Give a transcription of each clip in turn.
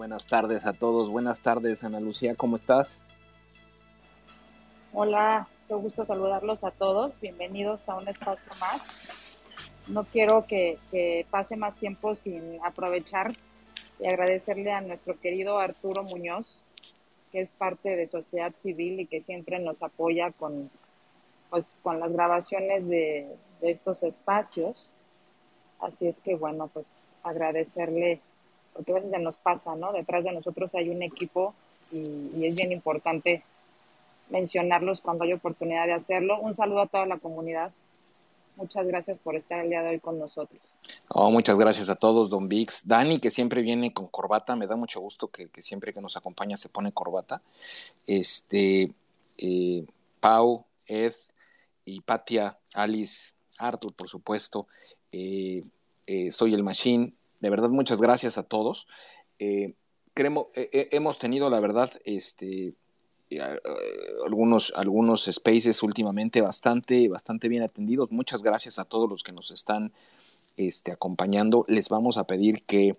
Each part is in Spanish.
Buenas tardes a todos. Buenas tardes, Ana Lucía, ¿cómo estás? Hola, qué gusto saludarlos a todos. Bienvenidos a un espacio más. No quiero que, que pase más tiempo sin aprovechar y agradecerle a nuestro querido Arturo Muñoz, que es parte de sociedad civil y que siempre nos apoya con, pues, con las grabaciones de, de estos espacios. Así es que, bueno, pues agradecerle, porque a veces se nos pasa, ¿no? Detrás de nosotros hay un equipo y, es bien importante mencionarlos cuando hay oportunidad de hacerlo. Un saludo a toda la comunidad. Muchas gracias por estar el día de hoy con nosotros. Oh, muchas gracias a todos, Don Vix. Dani, que siempre viene con corbata, me da mucho gusto que, que siempre que nos acompaña se pone corbata. Este, eh, Pau, Ed y Patia, Alice, Arthur, por supuesto. Eh, eh, soy el Machine. De verdad, muchas gracias a todos. Eh, creemos, hemos tenido, la verdad, este, algunos, algunos spaces últimamente bastante, bastante bien atendidos. Muchas gracias a todos los que nos están este, acompañando. Les vamos a pedir que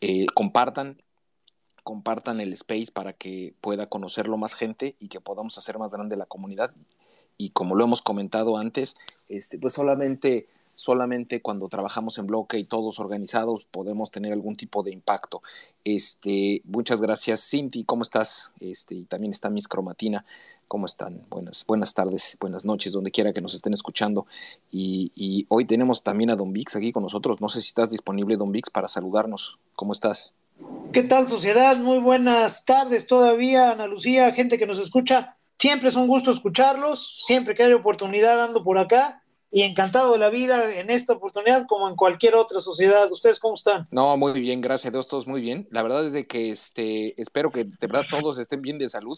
eh, compartan, compartan el space para que pueda conocerlo más gente y que podamos hacer más grande la comunidad. Y como lo hemos comentado antes, este, pues solamente solamente cuando trabajamos en bloque y todos organizados podemos tener algún tipo de impacto. Este, muchas gracias, Cinti, ¿cómo estás? Este, y también está Miss Cromatina. ¿Cómo están? Buenas, buenas tardes, buenas noches, donde quiera que nos estén escuchando. Y, y, hoy tenemos también a Don Vix aquí con nosotros. No sé si estás disponible, Don Vix, para saludarnos. ¿Cómo estás? ¿Qué tal, sociedad? Muy buenas tardes todavía, Ana Lucía, gente que nos escucha. Siempre es un gusto escucharlos, siempre que hay oportunidad ando por acá y encantado de la vida en esta oportunidad como en cualquier otra sociedad. ¿Ustedes cómo están? No, muy bien, gracias a Dios, todos muy bien. La verdad es de que este, espero que de verdad todos estén bien de salud.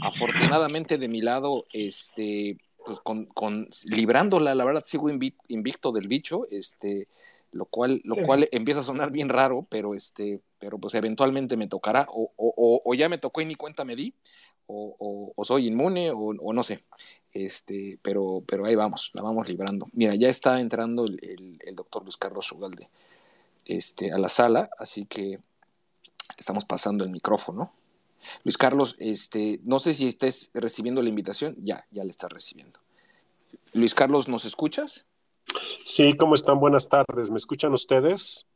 Afortunadamente de mi lado, este, pues con, con librándola, la verdad sigo invicto del bicho, este, lo cual, lo cual empieza a sonar bien raro, pero este, pero pues eventualmente me tocará, o, o, o ya me tocó y ni cuenta me di, o, o, o soy inmune, o, no sé. Este, pero, pero ahí vamos, la vamos librando. Mira, ya está entrando el, el, el doctor Luis Carlos Ugalde este, a la sala, así que estamos pasando el micrófono. Luis Carlos, este, no sé si estés recibiendo la invitación, ya, ya le estás recibiendo. Luis Carlos, ¿nos escuchas? Sí, ¿cómo están? Buenas tardes, ¿me escuchan ustedes?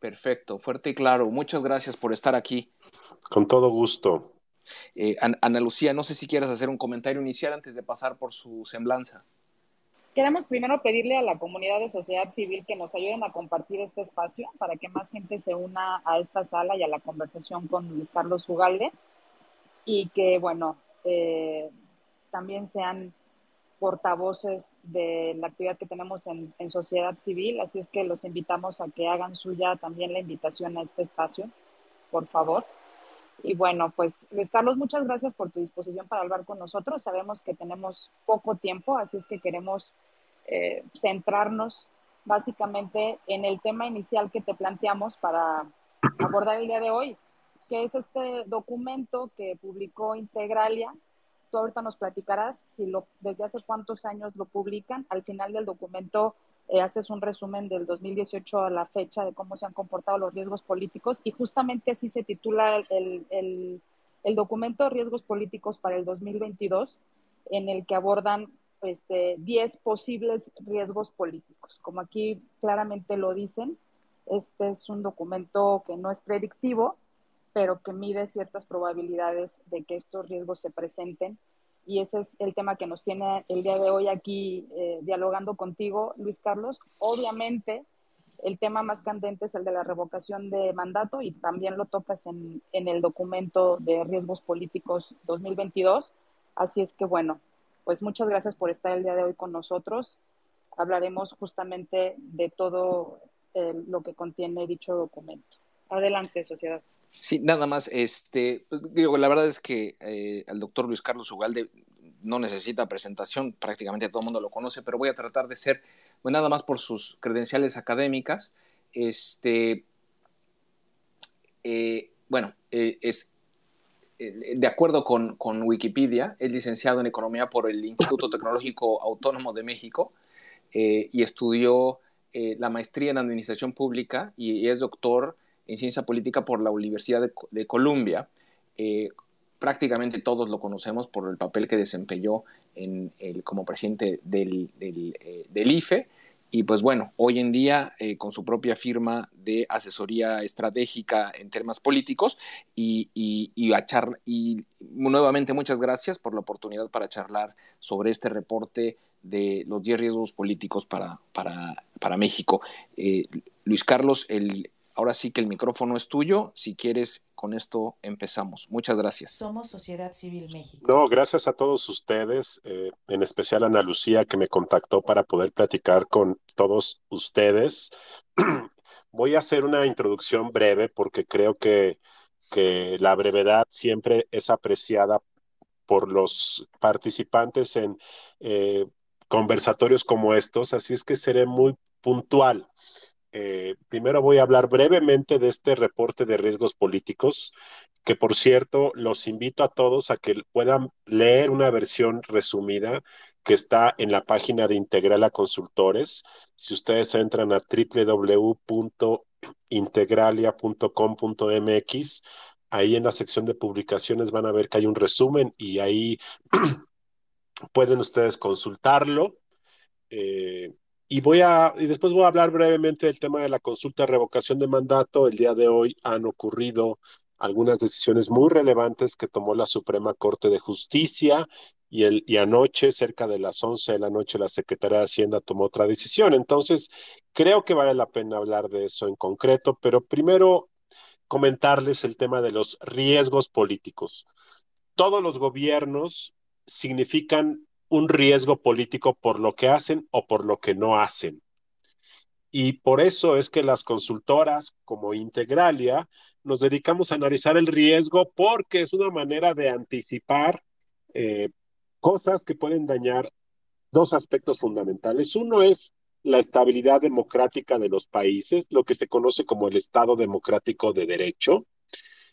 Perfecto, fuerte y claro. Muchas gracias por estar aquí. Con todo gusto. Eh, Ana Lucía, no sé si quieres hacer un comentario inicial antes de pasar por su semblanza. Queremos primero pedirle a la comunidad de sociedad civil que nos ayuden a compartir este espacio para que más gente se una a esta sala y a la conversación con Luis Carlos Ugalde y que, bueno, eh, también sean portavoces de la actividad que tenemos en, en, sociedad civil, así es que los invitamos a que hagan suya también la invitación a este espacio, por favor. Y bueno, pues Luis Carlos, muchas gracias por tu disposición para hablar con nosotros. Sabemos que tenemos poco tiempo, así es que queremos eh, centrarnos básicamente en el tema inicial que te planteamos para abordar el día de hoy, que es este documento que publicó Integralia. Tú ahorita nos platicarás si lo, desde hace cuántos años lo publican. Al final del documento eh, haces un resumen del 2018 a la fecha de cómo se han comportado los riesgos políticos y justamente así se titula el, el, el documento Riesgos Políticos para el 2022, en el que abordan este, 10 posibles riesgos políticos. Como aquí claramente lo dicen, este es un documento que no es predictivo, pero que mide ciertas probabilidades de que estos riesgos se presenten y ese es el tema que nos tiene el día de hoy aquí eh, dialogando contigo, Luis Carlos. Obviamente, el tema más candente es el de la revocación de mandato y también lo tocas en, en el documento de riesgos políticos 2022. Así es que, bueno, pues muchas gracias por estar el día de hoy con nosotros. Hablaremos justamente de todo eh, lo que contiene dicho documento. Adelante, sociedad. Sí, nada más, este, digo, la verdad es que eh, el doctor Luis Carlos Ugalde no necesita presentación, prácticamente todo el mundo lo conoce, pero voy a tratar de ser, pues nada más por sus credenciales académicas, este, eh, bueno, eh, es, de acuerdo con, con, Wikipedia, es licenciado en Economía por el Instituto Tecnológico Autónomo de México y estudió la maestría en Administración Pública y, y es doctor en ciencia política por la Universidad de, Columbia. Eh, prácticamente todos lo conocemos por el papel que desempeñó como presidente del, eh, IFE y pues bueno, hoy en día eh, con su propia firma de asesoría estratégica en temas políticos y, y, y, a y nuevamente muchas gracias por la oportunidad para charlar sobre este reporte de los 10 riesgos políticos para, para, para México. Luis Carlos, el, ahora sí que el micrófono es tuyo. Si quieres, con esto empezamos. Muchas gracias. Somos Sociedad Civil México. No, gracias a todos ustedes, eh, en especial a Ana Lucía que me contactó para poder platicar con todos ustedes. Voy a hacer una introducción breve porque creo que, que la brevedad siempre es apreciada por los participantes en eh, conversatorios como estos, así es que seré muy puntual. Eh, primero voy a hablar brevemente de este reporte de riesgos políticos, que por cierto los invito a todos a que puedan leer una versión resumida que está en la página de Integral a Consultores. Si ustedes entran a www.integralia.com.mx, ahí en la sección de publicaciones van a ver que hay un resumen y ahí pueden ustedes consultarlo. Eh, y voy a, y después voy a hablar brevemente del tema de la consulta de revocación de mandato. El día de hoy han ocurrido algunas decisiones muy relevantes que tomó la Suprema Corte de Justicia y, el, y anoche, cerca de las 11 de la noche, la Secretaría de Hacienda tomó otra decisión. Entonces, creo que vale la pena hablar de eso en concreto, pero primero comentarles el tema de los riesgos políticos. Todos los gobiernos significan un riesgo político por lo que hacen o por lo que no hacen. Y por eso es que las consultoras como Integralia nos dedicamos a analizar el riesgo porque es una manera de anticipar eh, cosas que pueden dañar dos aspectos fundamentales. Uno es la estabilidad democrática de los países, lo que se conoce como el Estado democrático de derecho,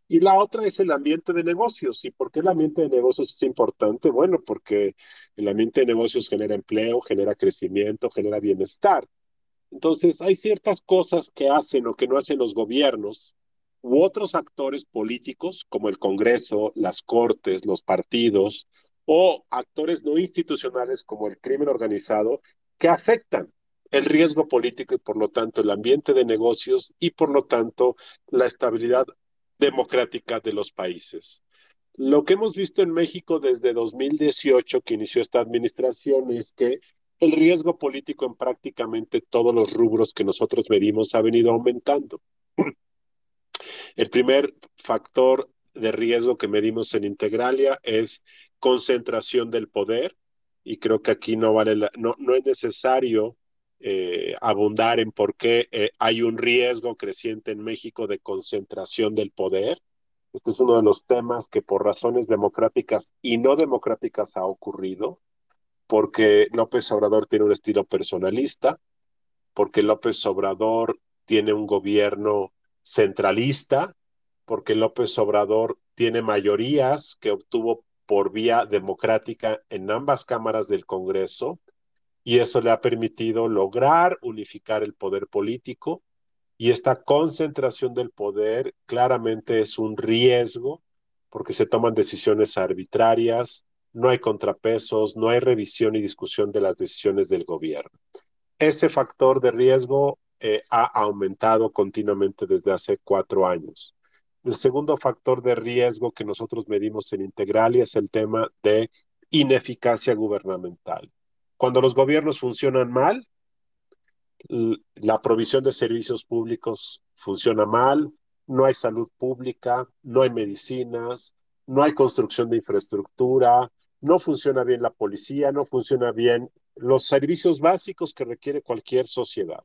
y la otra es el ambiente de negocios. ¿Y por qué el ambiente de negocios es importante? Bueno, porque el ambiente de negocios genera empleo, genera crecimiento, genera bienestar. Entonces, hay ciertas cosas que hacen o que no hacen los gobiernos u otros actores políticos, como el Congreso, las Cortes, los partidos, o actores no institucionales como el crimen organizado, que afectan el riesgo político y por lo tanto el ambiente de negocios y por lo tanto la estabilidad democrática de los países. Lo que hemos visto en México desde 2018, que inició esta administración, es que el riesgo político en prácticamente todos los rubros que nosotros medimos ha venido aumentando. El primer factor de riesgo que medimos en Integralia es concentración del poder y creo que aquí no vale la, no, no es necesario eh, abundar en por qué eh, hay un riesgo creciente en México de concentración del poder. Este es uno de los temas que por razones democráticas y no democráticas ha ocurrido, porque López Obrador tiene un estilo personalista, porque López Obrador tiene un gobierno centralista, porque López Obrador tiene mayorías que obtuvo por vía democrática en ambas cámaras del Congreso, y eso le ha permitido lograr unificar el poder político y esta concentración del poder claramente es un riesgo porque se toman decisiones arbitrarias, no hay contrapesos, no hay revisión y discusión de las decisiones del gobierno. Ese factor de riesgo eh, ha aumentado continuamente desde hace cuatro años. El segundo factor de riesgo que nosotros medimos en Integralia es el tema de ineficacia gubernamental. Cuando los gobiernos funcionan mal, la provisión de servicios públicos funciona mal, no hay salud pública, no hay medicinas, no hay construcción de infraestructura, no funciona bien la policía, no funciona bien los servicios básicos que requiere cualquier sociedad.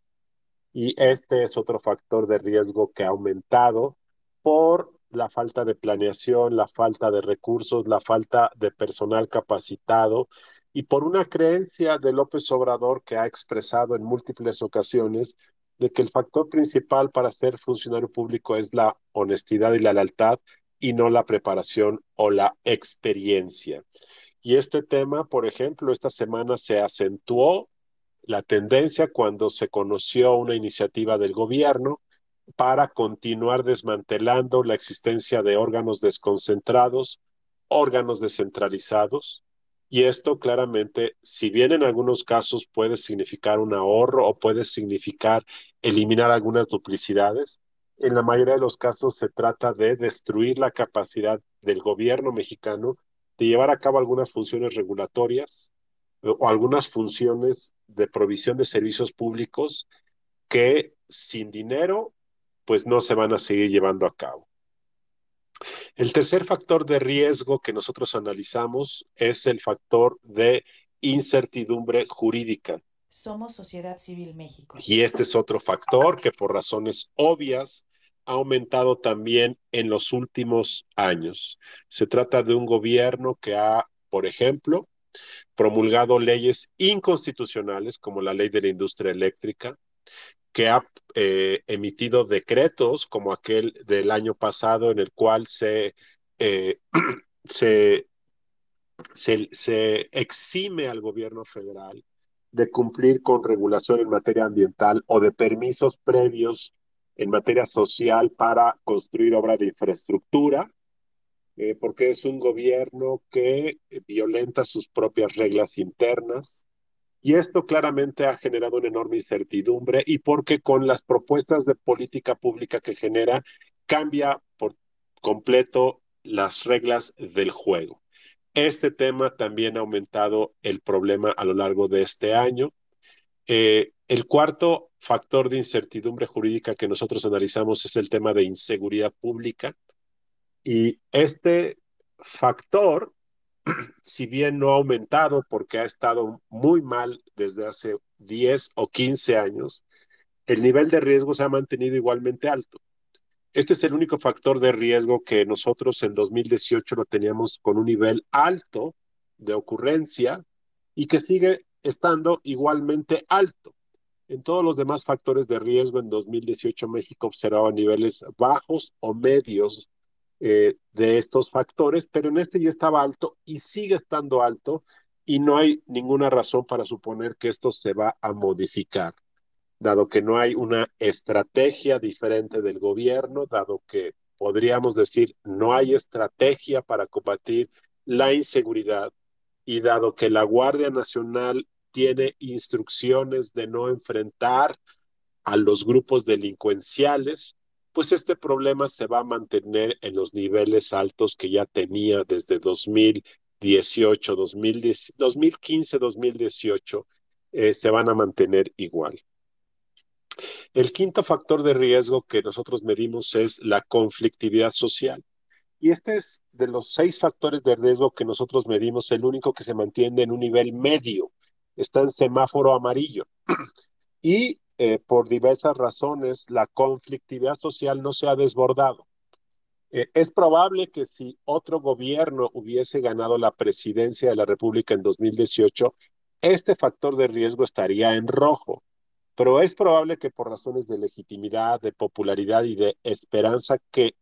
Y este es otro factor de riesgo que ha aumentado por la falta de planeación, la falta de recursos, la falta de personal capacitado y por una creencia de López Obrador que ha expresado en múltiples ocasiones de que el factor principal para ser funcionario público es la honestidad y la lealtad y no la preparación o la experiencia. Y este tema, por ejemplo, esta semana se acentuó la tendencia cuando se conoció una iniciativa del gobierno para continuar desmantelando la existencia de órganos desconcentrados, órganos descentralizados, y esto claramente, si bien en algunos casos puede significar un ahorro o puede significar eliminar algunas duplicidades, en la mayoría de los casos se trata de destruir la capacidad del gobierno mexicano de llevar a cabo algunas funciones regulatorias o algunas funciones de provisión de servicios públicos que sin dinero pues no se van a seguir llevando a cabo. El tercer factor de riesgo que nosotros analizamos es el factor de incertidumbre jurídica. Somos Sociedad Civil México. Y este es otro factor que por razones obvias ha aumentado también en los últimos años. Se trata de un gobierno que ha, por ejemplo, promulgado leyes inconstitucionales como la ley de la industria eléctrica, que ha eh, emitido decretos como aquel del año pasado en el cual se, eh, se, se, exime al gobierno federal de cumplir con regulación en materia ambiental o de permisos previos en materia social para construir obras de infraestructura, eh, porque es un gobierno que violenta sus propias reglas internas, y esto claramente ha generado una enorme incertidumbre y porque con las propuestas de política pública que genera, cambia por completo las reglas del juego. Este tema también ha aumentado el problema a lo largo de este año. Eh, el cuarto factor de incertidumbre jurídica que nosotros analizamos es el tema de inseguridad pública. Y este factor si bien no ha aumentado porque ha estado muy mal desde hace 10 o 15 años, el nivel de riesgo se ha mantenido igualmente alto. Este es el único factor de riesgo que nosotros en 2018 lo teníamos con un nivel alto de ocurrencia y que sigue estando igualmente alto. En todos los demás factores de riesgo en 2018 México observaba niveles bajos o medios eh, de estos factores, pero en este ya estaba alto y sigue estando alto y no hay ninguna razón para suponer que esto se va a modificar, dado que no hay una estrategia diferente del gobierno, dado que podríamos decir no hay estrategia para combatir la inseguridad y dado que la Guardia Nacional tiene instrucciones de no enfrentar a los grupos delincuenciales, pues este problema se va a mantener en los niveles altos que ya tenía desde 2018, 2015, 2018, se van a mantener igual. El quinto factor de riesgo que nosotros medimos es la conflictividad social. Y este es de los seis factores de riesgo que nosotros medimos, el único que se mantiene en un nivel medio. Está en semáforo amarillo. y eh, por diversas razones, la conflictividad social no se ha desbordado. Eh, es probable que si otro gobierno hubiese ganado la presidencia de la República en 2018, este factor de riesgo estaría en rojo, pero es probable que por razones de legitimidad, de popularidad y de esperanza que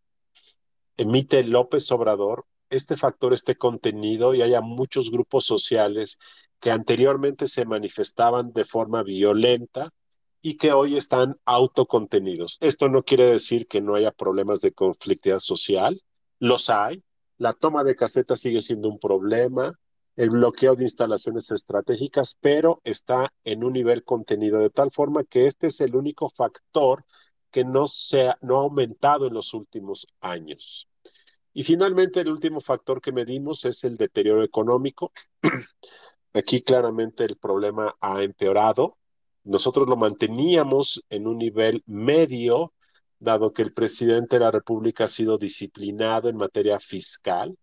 emite López Obrador, este factor esté contenido y haya muchos grupos sociales que anteriormente se manifestaban de forma violenta y que hoy están autocontenidos. Esto no quiere decir que no haya problemas de conflictividad social, los hay. La toma de casetas sigue siendo un problema, el bloqueo de instalaciones estratégicas, pero está en un nivel contenido de tal forma que este es el único factor que no, se no ha aumentado en los últimos años. Y finalmente, el último factor que medimos es el deterioro económico. Aquí claramente el problema ha empeorado nosotros lo manteníamos en un nivel medio, dado que el presidente de la República ha sido disciplinado en materia fiscal.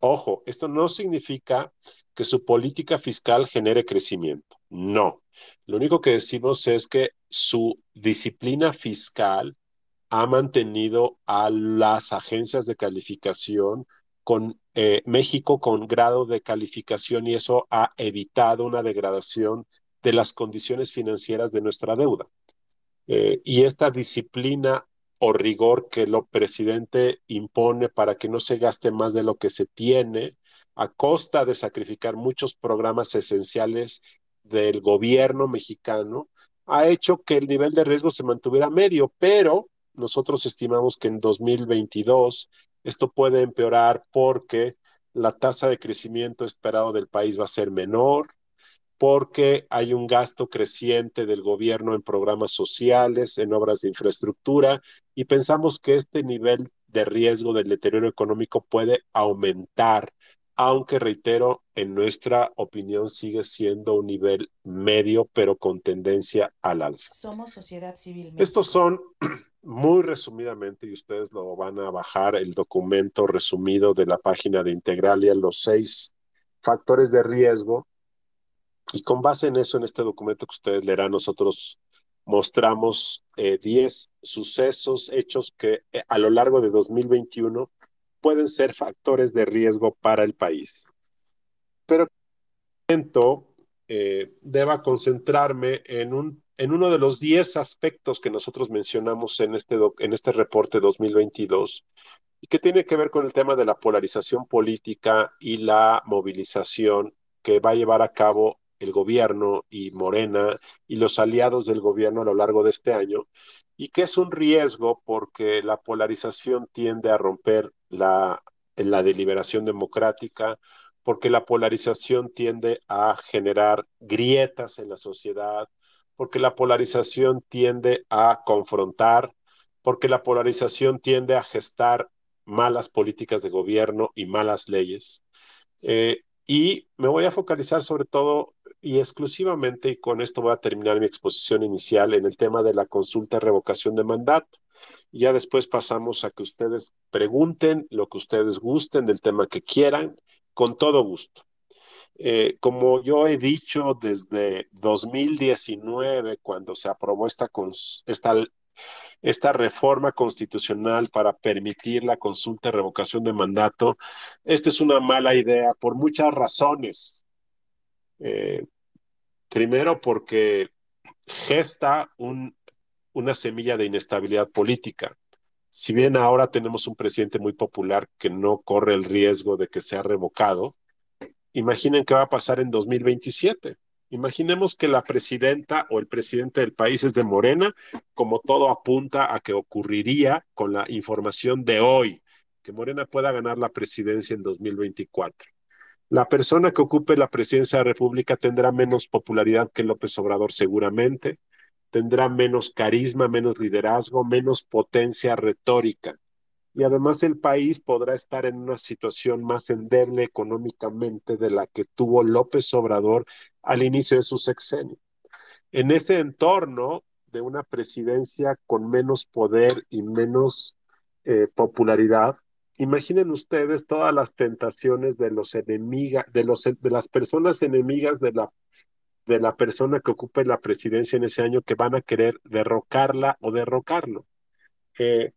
Ojo, esto no significa que su política fiscal genere crecimiento. No. Lo único que decimos es que su disciplina fiscal ha mantenido a las agencias de calificación con eh, México con grado de calificación y eso ha evitado una degradación de las condiciones financieras de nuestra deuda. Eh, y esta disciplina o rigor que el presidente impone para que no se gaste más de lo que se tiene, a costa de sacrificar muchos programas esenciales del gobierno mexicano, ha hecho que el nivel de riesgo se mantuviera medio, pero nosotros estimamos que en 2022 esto puede empeorar porque la tasa de crecimiento esperado del país va a ser menor, porque hay un gasto creciente del gobierno en programas sociales, en obras de infraestructura, y pensamos que este nivel de riesgo del deterioro económico puede aumentar, aunque reitero, en nuestra opinión sigue siendo un nivel medio, pero con tendencia al alza. Somos sociedad civil. Estos son muy resumidamente, y ustedes lo van a bajar, el documento resumido de la página de Integralia, los seis factores de riesgo y con base en eso, en este documento que ustedes leerán, nosotros mostramos 10 eh, sucesos, hechos que eh, a lo largo de 2021 pueden ser factores de riesgo para el país. Pero eh, deba concentrarme en, un, en uno de los 10 aspectos que nosotros mencionamos en este, en este reporte 2022 y que tiene que ver con el tema de la polarización política y la movilización que va a llevar a cabo el gobierno y Morena y los aliados del gobierno a lo largo de este año, y que es un riesgo porque la polarización tiende a romper la, la deliberación democrática, porque la polarización tiende a generar grietas en la sociedad, porque la polarización tiende a confrontar, porque la polarización tiende a gestar malas políticas de gobierno y malas leyes. Eh, y me voy a focalizar sobre todo y exclusivamente, y con esto voy a terminar mi exposición inicial en el tema de la consulta revocación de mandato. Y ya después pasamos a que ustedes pregunten lo que ustedes gusten del tema que quieran, con todo gusto. Eh, como yo he dicho desde 2019, cuando se aprobó esta, esta, esta reforma constitucional para permitir la consulta de revocación de mandato, esta es una mala idea por muchas razones. Eh, primero porque gesta un, una semilla de inestabilidad política. Si bien ahora tenemos un presidente muy popular que no corre el riesgo de que sea revocado, imaginen qué va a pasar en 2027. Imaginemos que la presidenta o el presidente del país es de Morena, como todo apunta a que ocurriría con la información de hoy, que Morena pueda ganar la presidencia en 2024 la persona que ocupe la presidencia de la República tendrá menos popularidad que López Obrador seguramente, tendrá menos carisma, menos liderazgo, menos potencia retórica. Y además el país podrá estar en una situación más endeble económicamente de la que tuvo López Obrador al inicio de su sexenio. En ese entorno de una presidencia con menos poder y menos eh, popularidad, imaginen ustedes todas las tentaciones de los enemigas, de los de las personas enemigas de la de la persona que ocupe la presidencia en ese año que van a querer derrocarla o derrocarlo. Eh,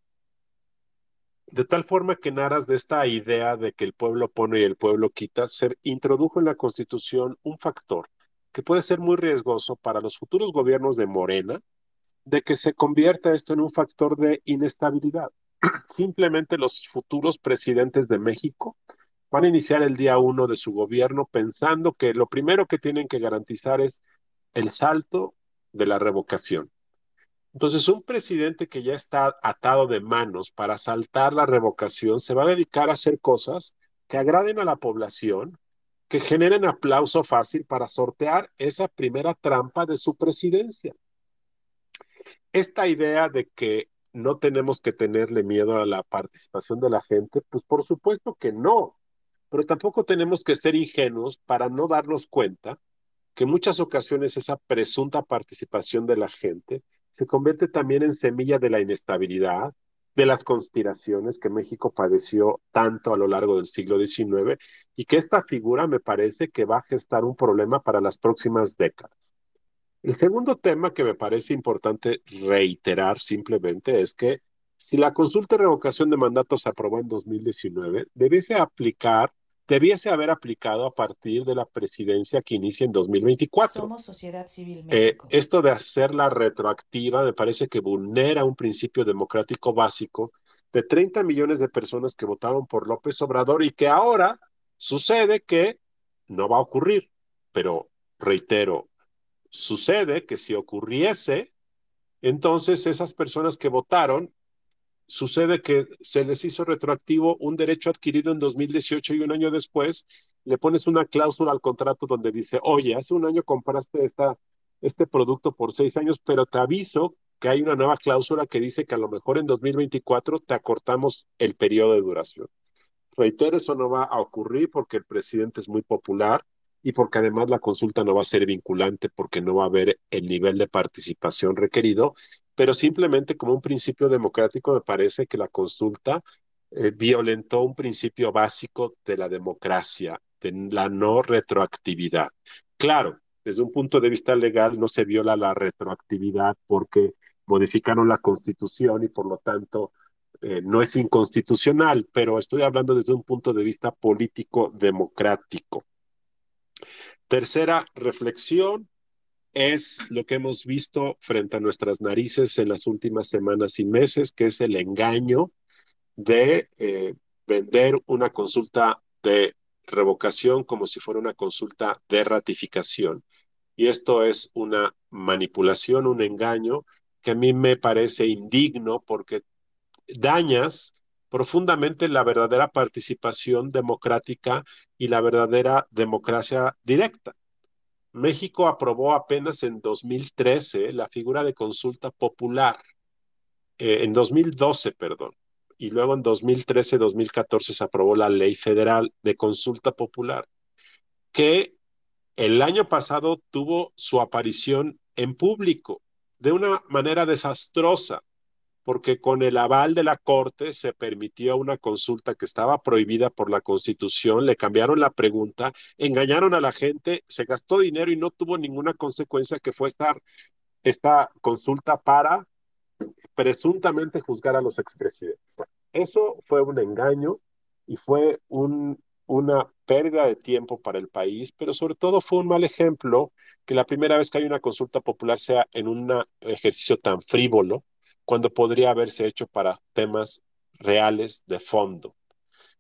de tal forma que en aras de esta idea de que el pueblo pone y el pueblo quita, se introdujo en la Constitución un factor que puede ser muy riesgoso para los futuros gobiernos de Morena, de que se convierta esto en un factor de inestabilidad simplemente los futuros presidentes de México van a iniciar el día uno de su gobierno pensando que lo primero que tienen que garantizar es el salto de la revocación. Entonces, un presidente que ya está atado de manos para saltar la revocación se va a dedicar a hacer cosas que agraden a la población, que generen aplauso fácil para sortear esa primera trampa de su presidencia. Esta idea de que no tenemos que tenerle miedo a la participación de la gente, pues por supuesto que no, pero tampoco tenemos que ser ingenuos para no darnos cuenta que en muchas ocasiones esa presunta participación de la gente se convierte también en semilla de la inestabilidad, de las conspiraciones que México padeció tanto a lo largo del siglo XIX y que esta figura me parece que va a gestar un problema para las próximas décadas. El segundo tema que me parece importante reiterar simplemente es que si la consulta de revocación de mandato se aprobó en 2019, debiese aplicar, debiese haber aplicado a partir de la presidencia que inicia en 2024. Somos sociedad civil eh, esto de hacerla retroactiva me parece que vulnera un principio democrático básico de 30 millones de personas que votaron por López Obrador y que ahora sucede que no va a ocurrir. Pero reitero, Sucede que si ocurriese, entonces esas personas que votaron sucede que se les hizo retroactivo un derecho adquirido en 2018 y un año después le pones una cláusula al contrato donde dice, oye, hace un año compraste esta, este producto por seis años, pero te aviso que hay una nueva cláusula que dice que a lo mejor en 2024 te acortamos el periodo de duración. Reitero, eso no va a ocurrir porque el presidente es muy popular y porque además la consulta no va a ser vinculante porque no va a haber el nivel de participación requerido, pero simplemente como un principio democrático me parece que la consulta eh, violentó un principio básico de la democracia, de la no retroactividad. Claro, desde un punto de vista legal no se viola la retroactividad porque modificaron la constitución y por lo tanto eh, no es inconstitucional, pero estoy hablando desde un punto de vista político democrático. Tercera reflexión es lo que hemos visto frente a nuestras narices en las últimas semanas y meses, que es el engaño de eh, vender una consulta de revocación como si fuera una consulta de ratificación. Y esto es una manipulación, un engaño que a mí me parece indigno porque dañas profundamente la verdadera participación democrática y la verdadera democracia directa. México aprobó apenas en 2013 la figura de consulta popular, eh, en 2012, perdón, y luego en 2013-2014 se aprobó la ley federal de consulta popular, que el año pasado tuvo su aparición en público de una manera desastrosa, porque con el aval de la Corte se permitió una consulta que estaba prohibida por la Constitución, le cambiaron la pregunta, engañaron a la gente, se gastó dinero y no tuvo ninguna consecuencia que fue esta, esta consulta para presuntamente juzgar a los expresidentes. Eso fue un engaño y fue un, una pérdida de tiempo para el país, pero sobre todo fue un mal ejemplo que la primera vez que hay una consulta popular sea en un ejercicio tan frívolo, cuando podría haberse hecho para temas reales de fondo.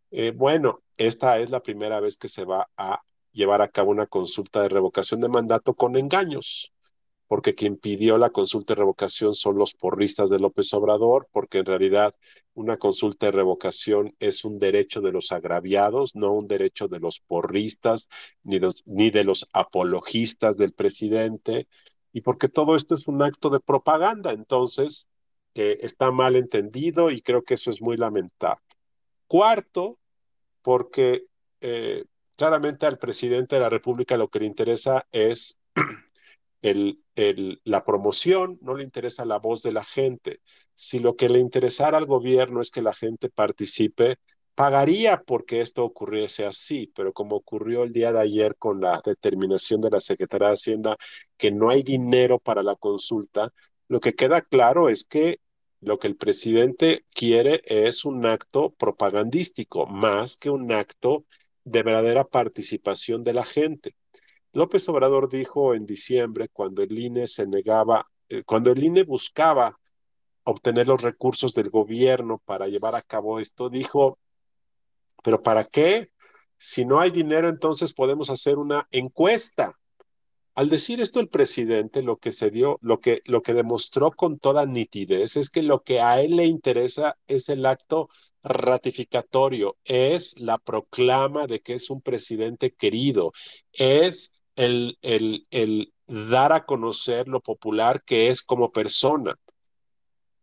Eh, bueno, esta es la primera vez que se va a llevar a cabo una consulta de revocación de mandato con engaños porque quien pidió la consulta de revocación son los porristas de López Obrador, porque en realidad una consulta de revocación es un derecho de los agraviados, no un derecho de los porristas ni, ni de los apologistas del presidente, y porque todo esto es un acto de propaganda, entonces eh, está mal entendido y creo que eso es muy lamentable. Cuarto, porque eh, claramente al presidente de la República lo que le interesa es el, la promoción, no le interesa la voz de la gente. Si lo que le interesara al gobierno es que la gente participe, pagaría porque esto ocurriese así, pero como ocurrió el día de ayer con la determinación de la Secretaría de Hacienda que no hay dinero para la consulta, lo que queda claro es que lo que el presidente quiere es un acto propagandístico, más que un acto de verdadera participación de la gente. López Obrador dijo en diciembre, cuando el INE se negaba, eh, cuando el INE buscaba obtener los recursos del gobierno para llevar a cabo esto, dijo, pero ¿para qué? Si no hay dinero, entonces podemos hacer una encuesta. Al decir esto el presidente, lo que se dio, lo que, lo que demostró con toda nitidez es que lo que a él le interesa es el acto ratificatorio, es la proclama de que es un presidente querido, es el, el, el dar a conocer lo popular que es como persona.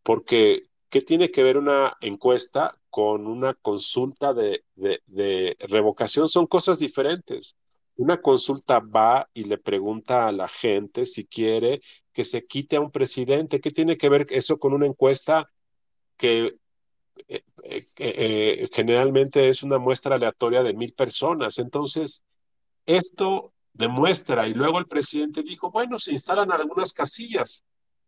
Porque, ¿qué tiene que ver una encuesta con una consulta de, de, de revocación? Son cosas diferentes. Una consulta va y le pregunta a la gente si quiere que se quite a un presidente. ¿Qué tiene que ver eso con una encuesta que eh, eh, eh, generalmente es una muestra aleatoria de mil personas? Entonces, esto demuestra. Y luego el presidente dijo, bueno, se instalan algunas casillas.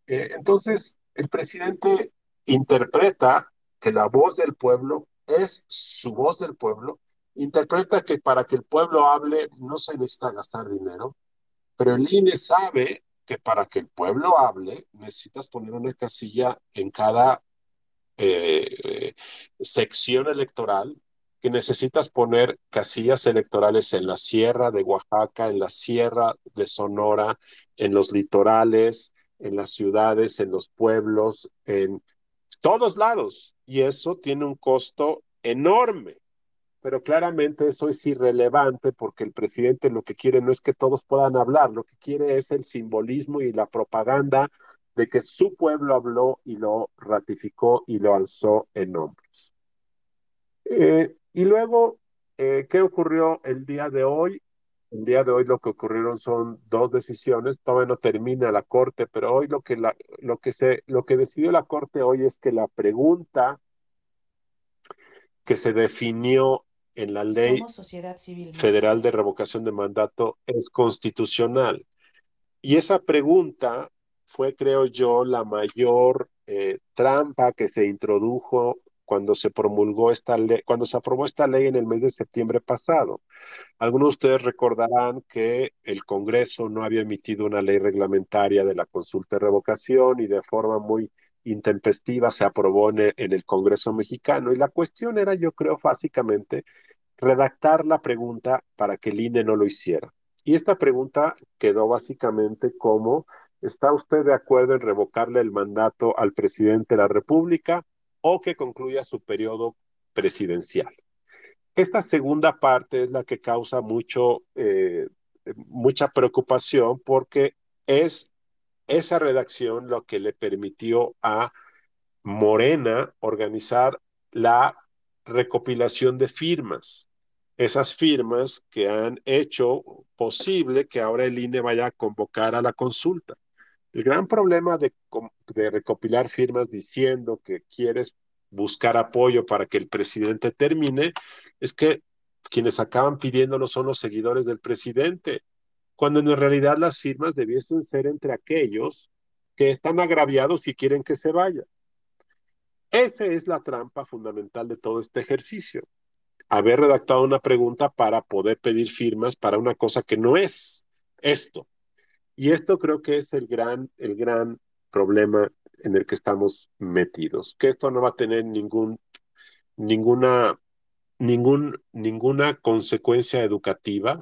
Entonces, el presidente interpreta que la voz del pueblo es su voz del pueblo, interpreta que para que el pueblo hable no se necesita gastar dinero, pero el INE sabe que para que el pueblo hable necesitas poner una casilla en cada eh, sección electoral que necesitas poner casillas electorales en la sierra de Oaxaca, en la sierra de Sonora, en los litorales, en las ciudades, en los pueblos, en todos lados y eso tiene un costo enorme. Pero claramente eso es irrelevante porque el presidente lo que quiere no es que todos puedan hablar, lo que quiere es el simbolismo y la propaganda de que su pueblo habló y lo ratificó y lo alzó en hombros. Eh, y luego, eh, ¿qué ocurrió el día de hoy? El día de hoy lo que ocurrieron son dos decisiones, todavía no termina la corte, pero hoy lo que, la, lo que, se, lo que decidió la corte hoy es que la pregunta que se definió en la ley federal de revocación de mandato es constitucional. Y esa pregunta fue, creo yo, la mayor eh, trampa que se introdujo cuando se promulgó esta ley, cuando se aprobó esta ley en el mes de septiembre pasado. Algunos de ustedes recordarán que el Congreso no había emitido una ley reglamentaria de la consulta de revocación y de forma muy intempestiva se aprobó en el Congreso mexicano. Y la cuestión era, yo creo, básicamente redactar la pregunta para que el INE no lo hiciera. Y esta pregunta quedó básicamente como, ¿está usted de acuerdo en revocarle el mandato al presidente de la República o que concluya su periodo presidencial? Esta segunda parte es la que causa mucho, eh, mucha preocupación porque es esa redacción lo que le permitió a Morena organizar la recopilación de firmas esas firmas que han hecho posible que ahora el INE vaya a convocar a la consulta. El gran problema de, de recopilar firmas diciendo que quieres buscar apoyo para que el presidente termine es que quienes acaban pidiéndolo son los seguidores del presidente, cuando en realidad las firmas debiesen ser entre aquellos que están agraviados y quieren que se vaya. Esa es la trampa fundamental de todo este ejercicio haber redactado una pregunta para poder pedir firmas para una cosa que no es esto. Y esto creo que es el gran, el gran problema en el que estamos metidos, que esto no va a tener ningún, ninguna, ningún, ninguna consecuencia educativa.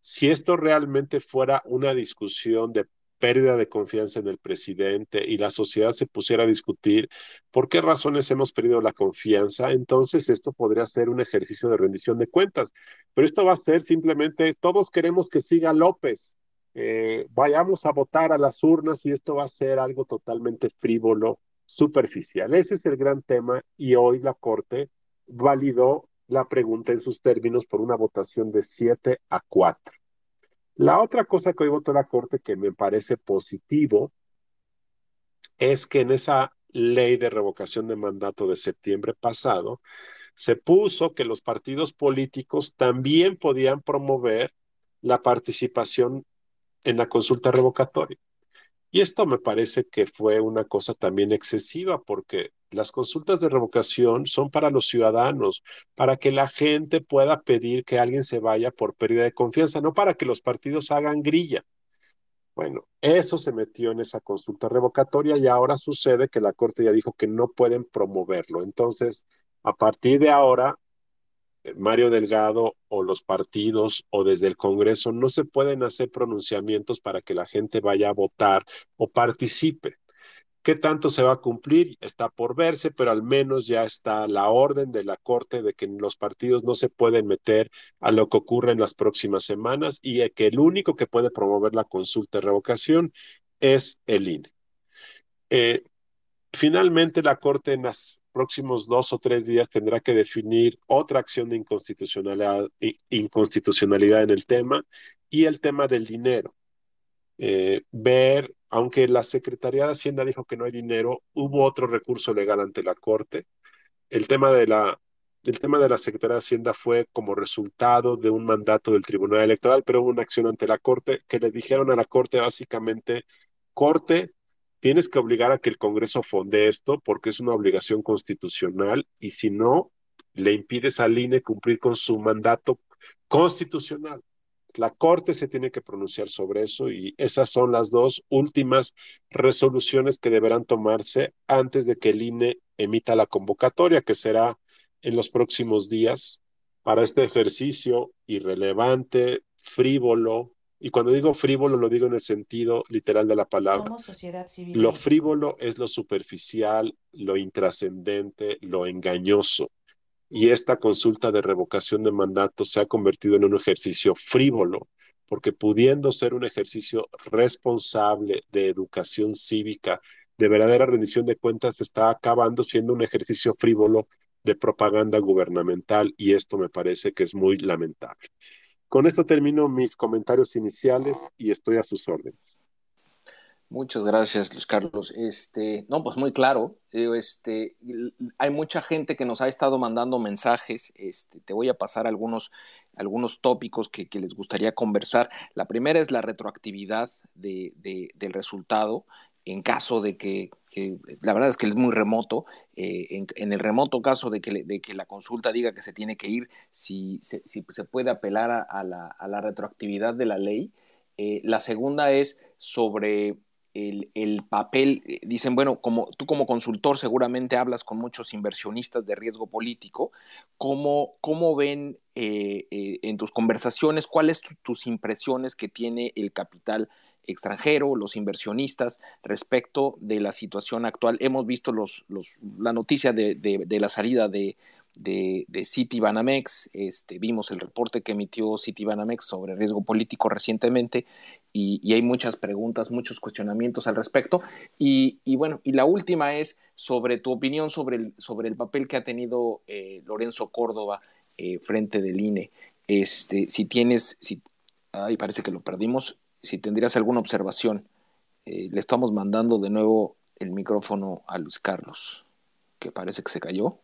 Si esto realmente fuera una discusión de pérdida de confianza en el presidente y la sociedad se pusiera a discutir por qué razones hemos perdido la confianza, entonces esto podría ser un ejercicio de rendición de cuentas. Pero esto va a ser simplemente, todos queremos que siga López, eh, vayamos a votar a las urnas y esto va a ser algo totalmente frívolo, superficial. Ese es el gran tema y hoy la Corte validó la pregunta en sus términos por una votación de 7 a 4. La otra cosa que hoy votó la Corte que me parece positivo es que en esa ley de revocación de mandato de septiembre pasado se puso que los partidos políticos también podían promover la participación en la consulta revocatoria. Y esto me parece que fue una cosa también excesiva porque las consultas de revocación son para los ciudadanos, para que la gente pueda pedir que alguien se vaya por pérdida de confianza, no para que los partidos hagan grilla. Bueno, eso se metió en esa consulta revocatoria y ahora sucede que la Corte ya dijo que no pueden promoverlo. Entonces, a partir de ahora, Mario Delgado o los partidos o desde el Congreso no se pueden hacer pronunciamientos para que la gente vaya a votar o participe. ¿Qué tanto se va a cumplir? Está por verse, pero al menos ya está la orden de la Corte de que los partidos no se pueden meter a lo que ocurre en las próximas semanas y que el único que puede promover la consulta de revocación es el INE. Eh, finalmente, la Corte en las próximos dos o tres días tendrá que definir otra acción de inconstitucionalidad, en el tema y el tema del dinero. Eh, ver, aunque la Secretaría de Hacienda dijo que no hay dinero, hubo otro recurso legal ante la Corte. El tema de la, el tema de la Secretaría de Hacienda fue como resultado de un mandato del Tribunal Electoral, pero hubo una acción ante la Corte que le dijeron a la Corte básicamente, Corte, tienes que obligar a que el Congreso fonde esto porque es una obligación constitucional y si no, le impides al INE cumplir con su mandato constitucional. La Corte se tiene que pronunciar sobre eso y esas son las dos últimas resoluciones que deberán tomarse antes de que el INE emita la convocatoria, que será en los próximos días para este ejercicio irrelevante, frívolo, y cuando digo frívolo lo digo en el sentido literal de la palabra. Somos sociedad civil. Lo frívolo es lo superficial, lo intrascendente, lo engañoso. Y esta consulta de revocación de mandato se ha convertido en un ejercicio frívolo, porque pudiendo ser un ejercicio responsable de educación cívica, de verdadera rendición de cuentas, está acabando siendo un ejercicio frívolo de propaganda gubernamental y esto me parece que es muy lamentable. Con esto termino mis comentarios iniciales y estoy a sus órdenes. Muchas gracias, Luis Carlos. Este, no, pues muy claro. Este, hay mucha gente que nos ha estado mandando mensajes. Este, te voy a pasar algunos, algunos tópicos que, que les gustaría conversar. La primera es la retroactividad de, de, del resultado en caso de que, la verdad es que es muy remoto, eh, en, el remoto caso de que, de que, la consulta diga que se tiene que ir, si, si, si se puede apelar a, a, la, a, la, retroactividad de la ley. Eh, la segunda es sobre el, el, papel, dicen, bueno, como tú como consultor seguramente hablas con muchos inversionistas de riesgo político, ¿cómo, cómo ven eh, eh, en tus conversaciones, cuáles tu, tus impresiones que tiene el capital extranjero, los inversionistas, respecto de la situación actual? Hemos visto los, los, la noticia de, de, de la salida de, de, de City Banamex, este, vimos el reporte que emitió City Banamex sobre riesgo político recientemente y, hay muchas preguntas, muchos cuestionamientos al respecto. Y, y, bueno, y la última es sobre tu opinión sobre el, sobre el papel que ha tenido eh, Lorenzo Córdoba eh, frente del INE. Este, si tienes, si, ay, parece que lo perdimos, si tendrías alguna observación. Eh, le estamos mandando de nuevo el micrófono a Luis Carlos, que parece que se cayó.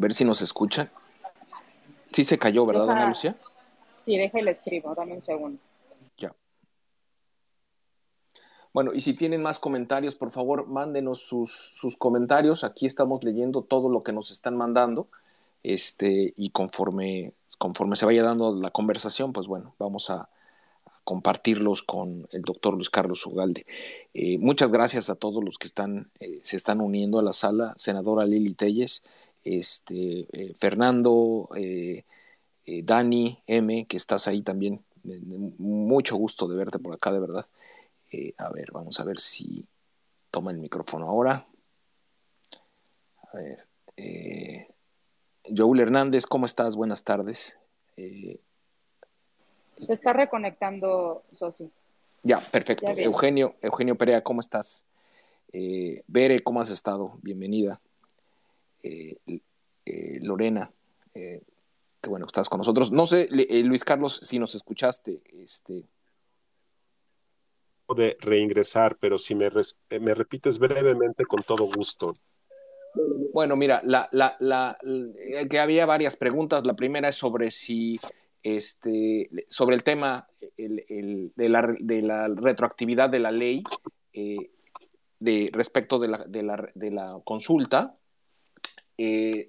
A ver si nos escuchan. Sí se cayó, ¿verdad, Deja- Ana Lucia? Sí, déjale escribo, dame un segundo. Ya. Bueno, y si tienen más comentarios, por favor, mándenos sus, sus comentarios. Aquí estamos leyendo todo lo que nos están mandando. Este, y conforme, conforme se vaya dando la conversación, pues bueno, vamos a, a compartirlos con el doctor Luis Carlos Ugalde. Eh, muchas gracias a todos los que están, eh, se están uniendo a la sala. Senadora Lili Telles, este, eh, Fernando, eh, eh, Dani M, que estás ahí también. Mucho gusto de verte por acá, de verdad. A ver, vamos a ver si toma el micrófono ahora. A ver. Joel Hernández, ¿cómo estás? Buenas tardes. Se está reconectando, Sosi. ya, perfecto. Ya. Eugenio, Eugenio Perea, ¿cómo estás? Eh, Bere, ¿cómo has estado? Bienvenida. Eh, eh, Lorena, eh, qué bueno que estás con nosotros. No sé, eh, Luis Carlos, si nos escuchaste. Este, de reingresar, pero si me, eh, me repites brevemente, con todo gusto. Bueno, mira, la, la, la, la- que había varias preguntas. La primera es sobre si, este, sobre el tema el, el, de, la, de, la, retroactividad de la ley eh, de, respecto de la, de la, de la consulta. Eh,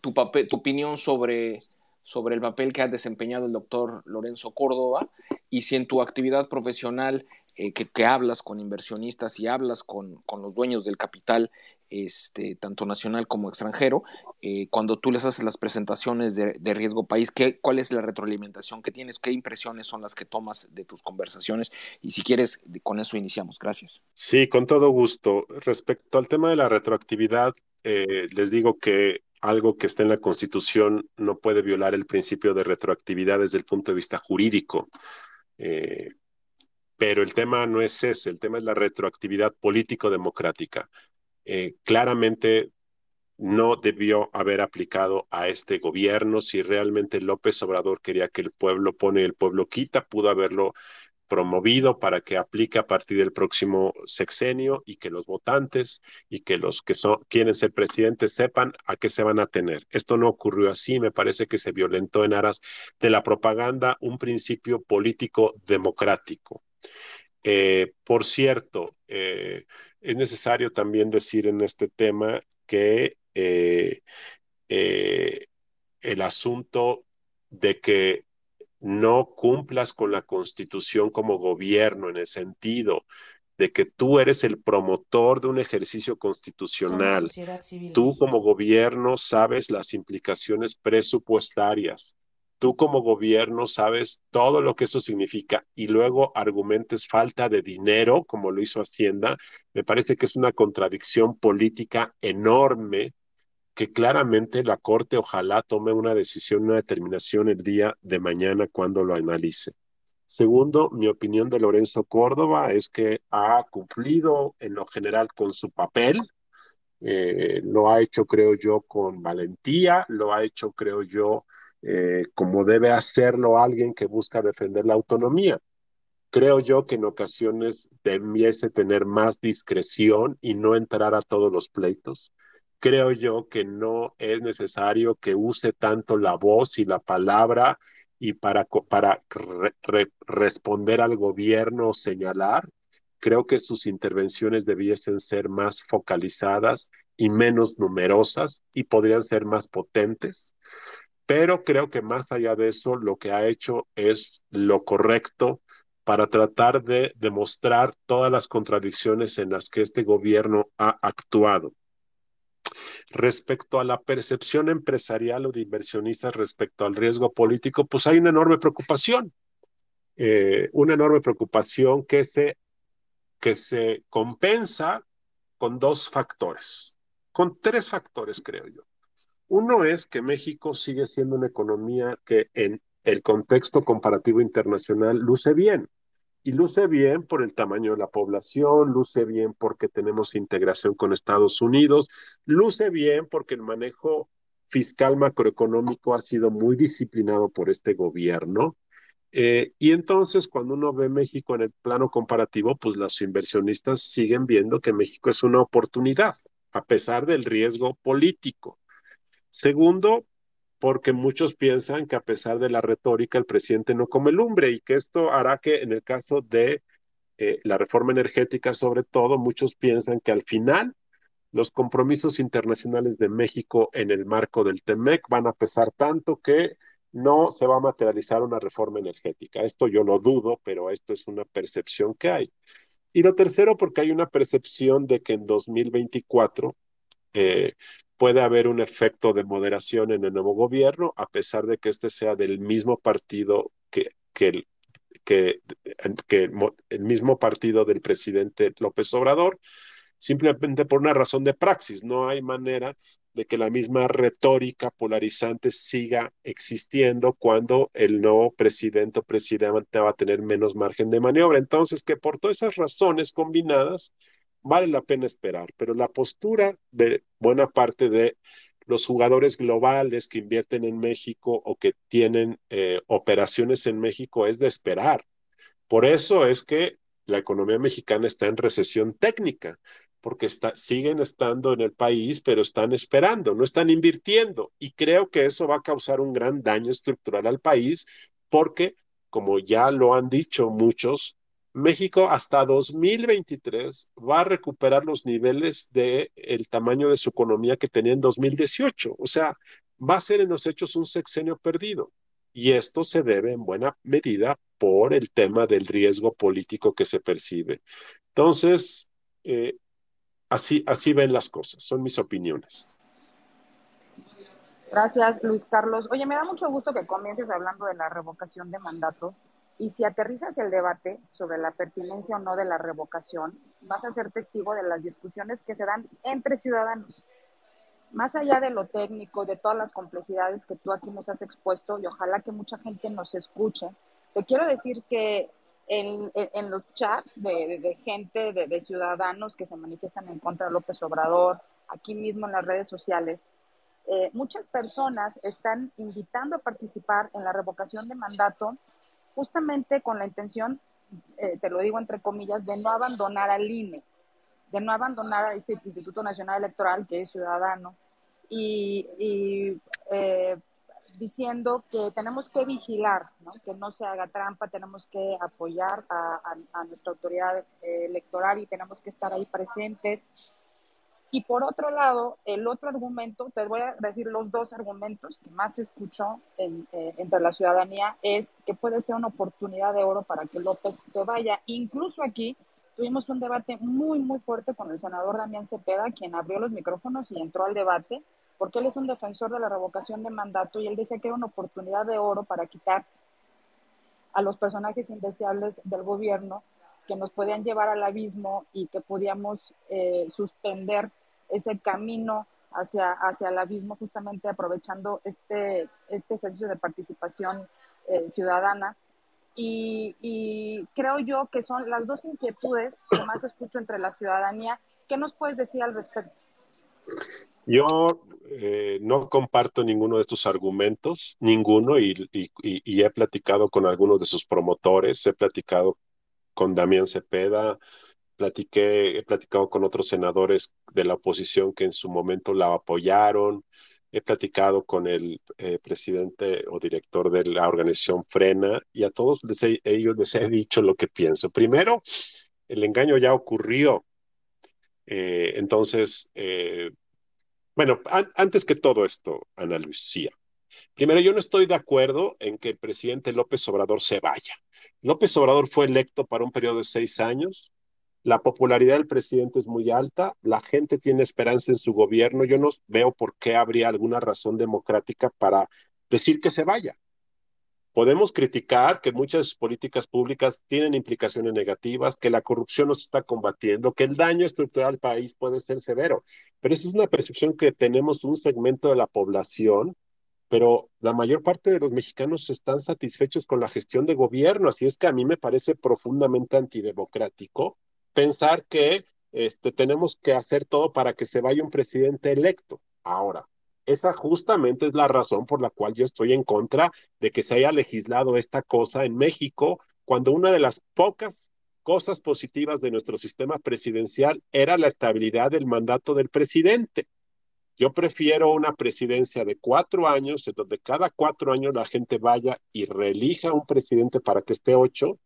tu, papel, tu opinión sobre, sobre el papel que ha desempeñado el doctor Lorenzo Córdoba y si en tu actividad profesional eh, que, que, hablas con inversionistas y hablas con, con los dueños del capital, este, tanto nacional como extranjero, eh, cuando tú les haces las presentaciones de, riesgo país, ¿qué, ¿cuál es la retroalimentación que tienes? ¿Qué impresiones son las que tomas de tus conversaciones? Y si quieres, con eso iniciamos. Gracias. Sí, con todo gusto. Respecto al tema de la retroactividad, eh, les digo que algo que está en la Constitución no puede violar el principio de retroactividad desde el punto de vista jurídico. Eh, pero el tema no es ese, el tema es la retroactividad político-democrática. Eh, claramente no debió haber aplicado a este gobierno. Si realmente López Obrador quería que el pueblo pone, el pueblo quita, pudo haberlo promovido para que aplique a partir del próximo sexenio y que los votantes y que los que son, quieren ser presidentes sepan a qué se van a tener. Esto no ocurrió así, me parece que se violentó en aras de la propaganda un principio político democrático. Eh, por cierto, eh, es necesario también decir en este tema que eh, el asunto de que no cumplas con la constitución como gobierno en el sentido de que tú eres el promotor de un ejercicio constitucional. Tú como gobierno sabes las implicaciones presupuestarias tú como gobierno sabes todo lo que eso significa y luego argumentes falta de dinero, como lo hizo Hacienda, me parece que es una contradicción política enorme que claramente la Corte ojalá tome una decisión, una determinación el día de mañana cuando lo analice. Segundo, mi opinión de Lorenzo Córdoba es que ha cumplido en lo general con su papel, eh, lo ha hecho, creo yo, con valentía, lo ha hecho, creo yo, eh, como debe hacerlo alguien que busca defender la autonomía. Creo yo que en ocasiones debiese tener más discreción y no entrar a todos los pleitos creo yo que no es necesario que use tanto la voz y la palabra y para, para responder al gobierno o señalar, creo que sus intervenciones debiesen ser más focalizadas y menos numerosas y podrían ser más potentes. Pero creo que más allá de eso, lo que ha hecho es lo correcto para tratar de demostrar todas las contradicciones en las que este gobierno ha actuado. Respecto a la percepción empresarial o de inversionistas respecto al riesgo político, pues hay una enorme preocupación, eh, una enorme preocupación que se, que se compensa con dos factores, con tres factores, creo yo. Uno es que México sigue siendo una economía que en el contexto comparativo internacional luce bien y luce bien por el tamaño de la población, luce bien porque tenemos integración con Estados Unidos, luce bien porque el manejo fiscal macroeconómico ha sido muy disciplinado por este gobierno. Eh, y entonces, cuando uno ve México en el plano comparativo, pues los inversionistas siguen viendo que México es una oportunidad, a pesar del riesgo político. Segundo, porque muchos piensan que a pesar de la retórica el presidente no come lumbre y que esto hará que en el caso de eh, la reforma energética sobre todo, muchos piensan que al final los compromisos internacionales de México en el marco del TEMEC van a pesar tanto que no se va a materializar una reforma energética. Esto yo lo dudo, pero esto es una percepción que hay. Y lo tercero, porque hay una percepción de que en 2024 eh, puede haber un efecto de moderación en el nuevo gobierno, a pesar de que este sea del mismo partido que, que, que, el mismo partido del presidente López Obrador, simplemente por una razón de praxis. No hay manera de que la misma retórica polarizante siga existiendo cuando el nuevo presidente o presidente va a tener menos margen de maniobra. Entonces, que por todas esas razones combinadas, vale la pena esperar, pero la postura de buena parte de los jugadores globales que invierten en México o que tienen eh, operaciones en México es de esperar. Por eso es que la economía mexicana está en recesión técnica, porque siguen estando en el país, pero están esperando, no están invirtiendo. Y creo que eso va a causar un gran daño estructural al país, porque, como ya lo han dicho muchos, México hasta 2023 va a recuperar los niveles de el tamaño de su economía que tenía en 2018. O sea, va a ser en los hechos un sexenio perdido. Y esto se debe en buena medida por el tema del riesgo político que se percibe. Entonces, eh, así, así ven las cosas, son mis opiniones. Gracias, Luis Carlos. Oye, me da mucho gusto que comiences hablando de la revocación de mandato y si aterrizas el debate sobre la pertinencia o no de la revocación, vas a ser testigo de las discusiones que se dan entre ciudadanos. Más allá de lo técnico, de todas las complejidades que tú aquí nos has expuesto, y ojalá que mucha gente nos escuche, te quiero decir que en, los chats de, gente, de, de ciudadanos que se manifiestan en contra de López Obrador, aquí mismo en las redes sociales, eh, muchas personas están invitando a participar en la revocación de mandato justamente con la intención, eh, te lo digo entre comillas, de no abandonar al INE, de no abandonar a este Instituto Nacional Electoral que es ciudadano y, eh, diciendo que tenemos que vigilar, que no se haga trampa, tenemos que apoyar a nuestra autoridad electoral y tenemos que estar ahí presentes y por otro lado, el otro argumento, te voy a decir los dos argumentos que más escucho en, eh, entre la ciudadanía, es que puede ser una oportunidad de oro para que López se vaya. Incluso aquí tuvimos un debate muy, muy fuerte con el senador Damián Cepeda, quien abrió los micrófonos y entró al debate porque él es un defensor de la revocación de mandato y él decía que era una oportunidad de oro para quitar a los personajes indeseables del gobierno que nos podían llevar al abismo y que podíamos eh, suspender ese camino hacia, hacia el abismo justamente aprovechando este, este ejercicio de participación eh, ciudadana. Y, creo yo que son las dos inquietudes que más escucho entre la ciudadanía. ¿Qué nos puedes decir al respecto? Yo eh, no comparto ninguno de estos argumentos, ninguno, y, y, y, he platicado con algunos de sus promotores, he platicado con Damián Cepeda, platiqué, he platicado con otros senadores de la oposición que en su momento la apoyaron, he platicado con el eh, presidente o director de la organización Frena y a todos les he, ellos les he dicho lo que pienso. Primero, el engaño ya ocurrió. Eh, entonces, eh, bueno, an antes que todo esto, Ana Lucía, primero yo no estoy de acuerdo en que el presidente López Obrador se vaya. López Obrador fue electo para un periodo de seis años, la popularidad del presidente es muy alta, la gente tiene esperanza en su gobierno, yo no veo por qué habría alguna razón democrática para decir que se vaya. Podemos criticar que muchas políticas públicas tienen implicaciones negativas, que la corrupción nos está combatiendo, que el daño estructural al país puede ser severo, pero esa es una percepción que tenemos un segmento de la población, pero la mayor parte de los mexicanos están satisfechos con la gestión de gobierno, así es que a mí me parece profundamente antidemocrático pensar que este, tenemos que hacer todo para que se vaya un presidente electo. Ahora, esa justamente es la razón por la cual yo estoy en contra de que se haya legislado esta cosa en México, cuando una de las pocas cosas positivas de nuestro sistema presidencial era la estabilidad del mandato del presidente. Yo prefiero una presidencia de cuatro años, en donde cada cuatro años la gente vaya y reelija un presidente para que esté ocho,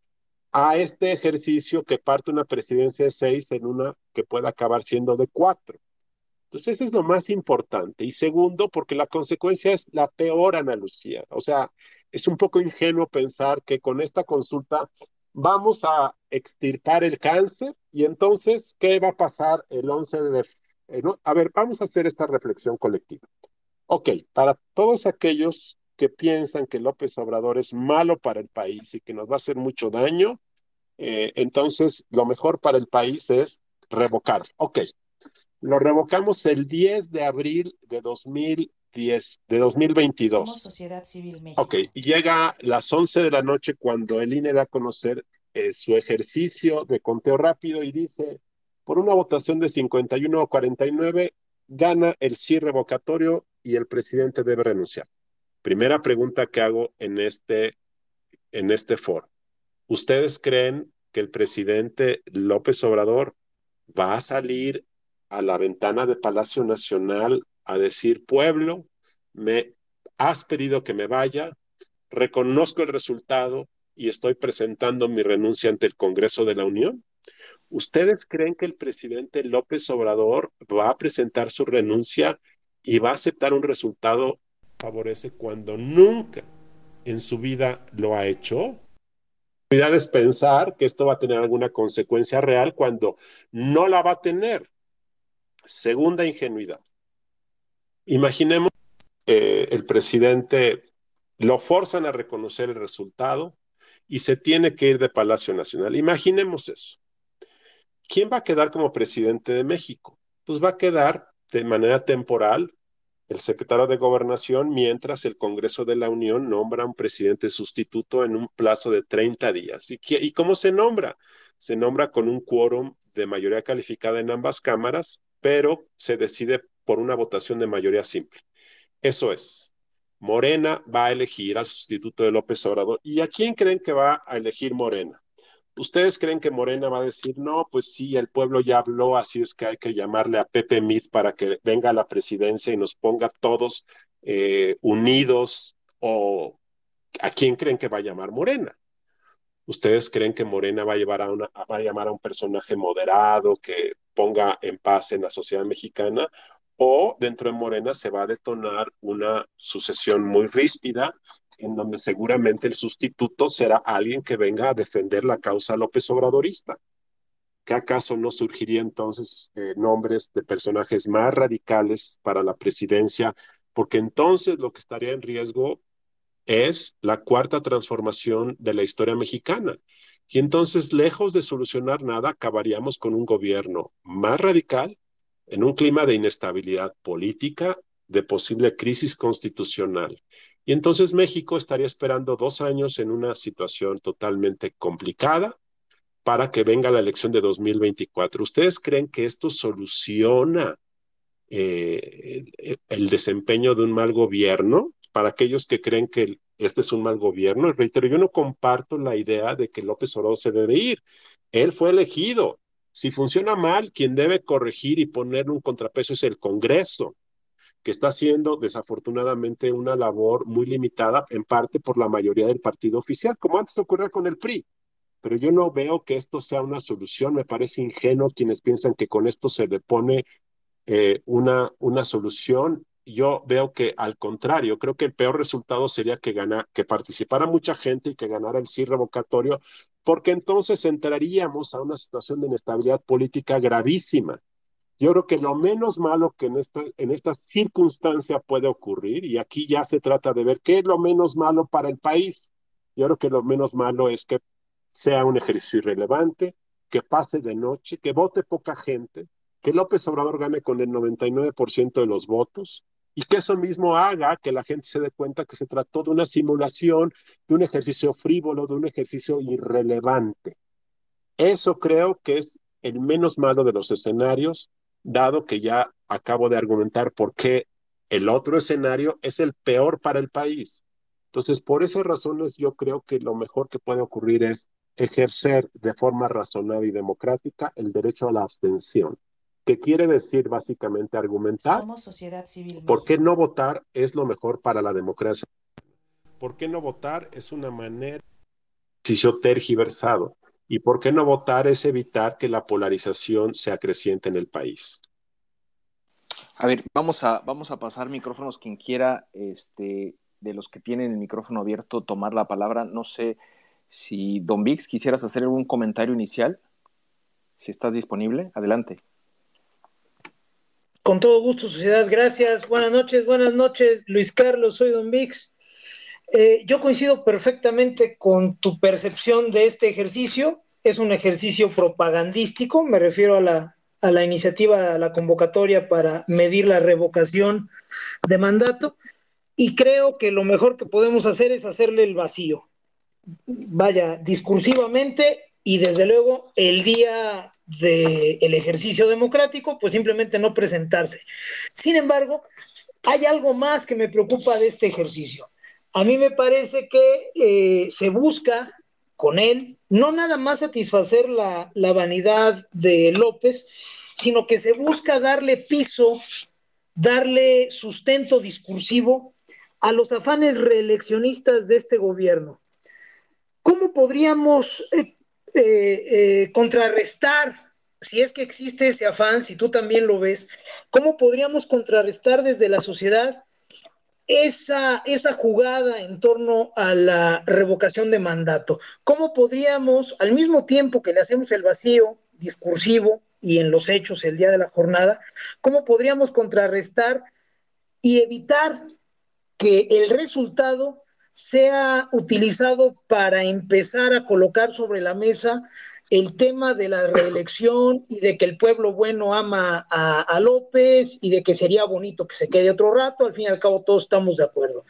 a este ejercicio que parte una presidencia de seis en una que pueda acabar siendo de cuatro. Entonces, eso es lo más importante. Y segundo, porque la consecuencia es la peor, Ana Lucía. O sea, es un poco ingenuo pensar que con esta consulta vamos a extirpar el cáncer y entonces, ¿qué va a pasar el 11 de... A ver, vamos a hacer esta reflexión colectiva. Ok, para todos aquellos que piensan que López Obrador es malo para el país y que nos va a hacer mucho daño, eh, entonces lo mejor para el país es revocar. Ok, lo revocamos el 10 de abril de 2010, de 2022. Somos Sociedad Civil México. Ok, y llega las 11 de la noche cuando el INE da a conocer eh, su ejercicio de conteo rápido y dice, por una votación de 51 a 49, gana el sí revocatorio y el presidente debe renunciar. Primera pregunta que hago en este, en este foro. ¿Ustedes creen que el presidente López Obrador va a salir a la ventana de Palacio Nacional a decir, pueblo, me has pedido que me vaya, reconozco el resultado y estoy presentando mi renuncia ante el Congreso de la Unión? ¿Ustedes creen que el presidente López Obrador va a presentar su renuncia y va a aceptar un resultado favorece cuando nunca en su vida lo ha hecho. Cuidado es pensar que esto va a tener alguna consecuencia real cuando no la va a tener. Segunda ingenuidad. Imaginemos que el presidente lo forzan a reconocer el resultado y se tiene que ir de Palacio Nacional. Imaginemos eso. ¿Quién va a quedar como presidente de México? Pues va a quedar de manera temporal el secretario de Gobernación, mientras el Congreso de la Unión nombra un presidente sustituto en un plazo de 30 días. ¿Y, y cómo se nombra? Se nombra con un quórum de mayoría calificada en ambas cámaras, pero se decide por una votación de mayoría simple. Eso es. Morena va a elegir al sustituto de López Obrador. ¿Y a quién creen que va a elegir Morena? ¿Ustedes creen que Morena va a decir, no, pues sí, el pueblo ya habló, así es que hay que llamarle a Pepe Mit para que venga a la presidencia y nos ponga todos eh, unidos? ¿O a quién creen que va a llamar Morena? ¿Ustedes creen que Morena va a, llevar a una, va a llamar a un personaje moderado que ponga en paz en la sociedad mexicana? ¿O dentro de Morena se va a detonar una sucesión muy ríspida en donde seguramente el sustituto será alguien que venga a defender la causa López Obradorista. ¿qué acaso no surgiría entonces eh, nombres de personajes más radicales para la presidencia? Porque entonces lo que estaría en riesgo es la cuarta transformación de la historia mexicana. Y entonces, lejos de solucionar nada, acabaríamos con un gobierno más radical, en un clima de inestabilidad política, de posible crisis constitucional. Y entonces México estaría esperando dos años en una situación totalmente complicada para que venga la elección de 2024. ¿Ustedes creen que esto soluciona eh, el, desempeño de un mal gobierno? Para aquellos que creen que este es un mal gobierno, y reitero, yo no comparto la idea de que López Obrador se debe ir. Él fue elegido. Si funciona mal, quien debe corregir y poner un contrapeso es el Congreso que está haciendo desafortunadamente una labor muy limitada, en parte por la mayoría del partido oficial, como antes ocurría con el PRI. Pero yo no veo que esto sea una solución, me parece ingenuo quienes piensan que con esto se le pone eh, una, una solución. Yo veo que al contrario, creo que el peor resultado sería que, que participara mucha gente y que ganara el sí revocatorio, porque entonces entraríamos a una situación de inestabilidad política gravísima yo creo que lo menos malo que en esta, en esta circunstancia puede ocurrir, y aquí ya se trata de ver qué es lo menos malo para el país. Yo creo que lo menos malo es que sea un ejercicio irrelevante, que pase de noche, que vote poca gente, que López Obrador gane con el 99% de los votos y que eso mismo haga que la gente se dé cuenta que se trató de una simulación, de un ejercicio frívolo, de un ejercicio irrelevante. Eso creo que es el menos malo de los escenarios dado que ya acabo de argumentar por qué el otro escenario es el peor para el país. Entonces, por esas razones, yo creo que lo mejor que puede ocurrir es ejercer de forma razonable y democrática el derecho a la abstención, que quiere decir básicamente argumentar Somos sociedad civil. por qué no votar es lo mejor para la democracia. ¿Por qué no votar es una manera de tergiversado? ¿Y por qué no votar es evitar que la polarización sea creciente en el país? A ver, vamos a, vamos a pasar micrófonos. Quien quiera, este, de los que tienen el micrófono abierto, tomar la palabra. No sé si, Don Vix, quisieras hacer algún comentario inicial. Si estás disponible, adelante. Con todo gusto, sociedad. Gracias. Buenas noches, buenas noches. Luis Carlos, soy Don Vix. Eh, yo coincido perfectamente con tu percepción de este ejercicio. Es un ejercicio propagandístico, me refiero a la, a la iniciativa, a la convocatoria para medir la revocación de mandato, y creo que lo mejor que podemos hacer es hacerle el vacío. Vaya, discursivamente y desde luego el día del el ejercicio democrático, pues simplemente no presentarse. Sin embargo, hay algo más que me preocupa de este ejercicio a mí me parece que eh, se busca con él no nada más satisfacer la, la, vanidad de López, sino que se busca darle piso, darle sustento discursivo a los afanes reeleccionistas de este gobierno. ¿Cómo podríamos eh, eh, contrarrestar, si es que existe ese afán, si tú también lo ves, cómo podríamos contrarrestar desde la sociedad esa, esa jugada en torno a la revocación de mandato? ¿Cómo podríamos, al mismo tiempo que le hacemos el vacío discursivo y en los hechos el día de la jornada, cómo podríamos contrarrestar y evitar que el resultado sea utilizado para empezar a colocar sobre la mesa el tema de la reelección y de que el pueblo bueno ama a, López y de que sería bonito que se quede otro rato, al fin y al cabo todos estamos de acuerdo.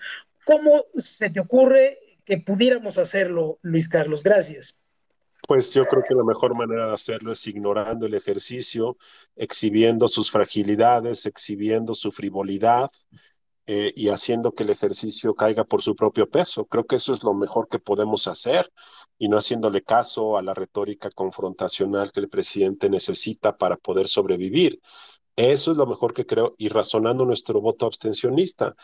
¿Cómo se te ocurre que pudiéramos hacerlo, Luis Carlos? Gracias. Pues yo creo que la mejor manera de hacerlo es ignorando el ejercicio, exhibiendo sus fragilidades, exhibiendo su frivolidad, eh, y haciendo que el ejercicio caiga por su propio peso. Creo que eso es lo mejor que podemos hacer y no haciéndole caso a la retórica confrontacional que el presidente necesita para poder sobrevivir. Eso es lo mejor que creo y razonando nuestro voto abstencionista,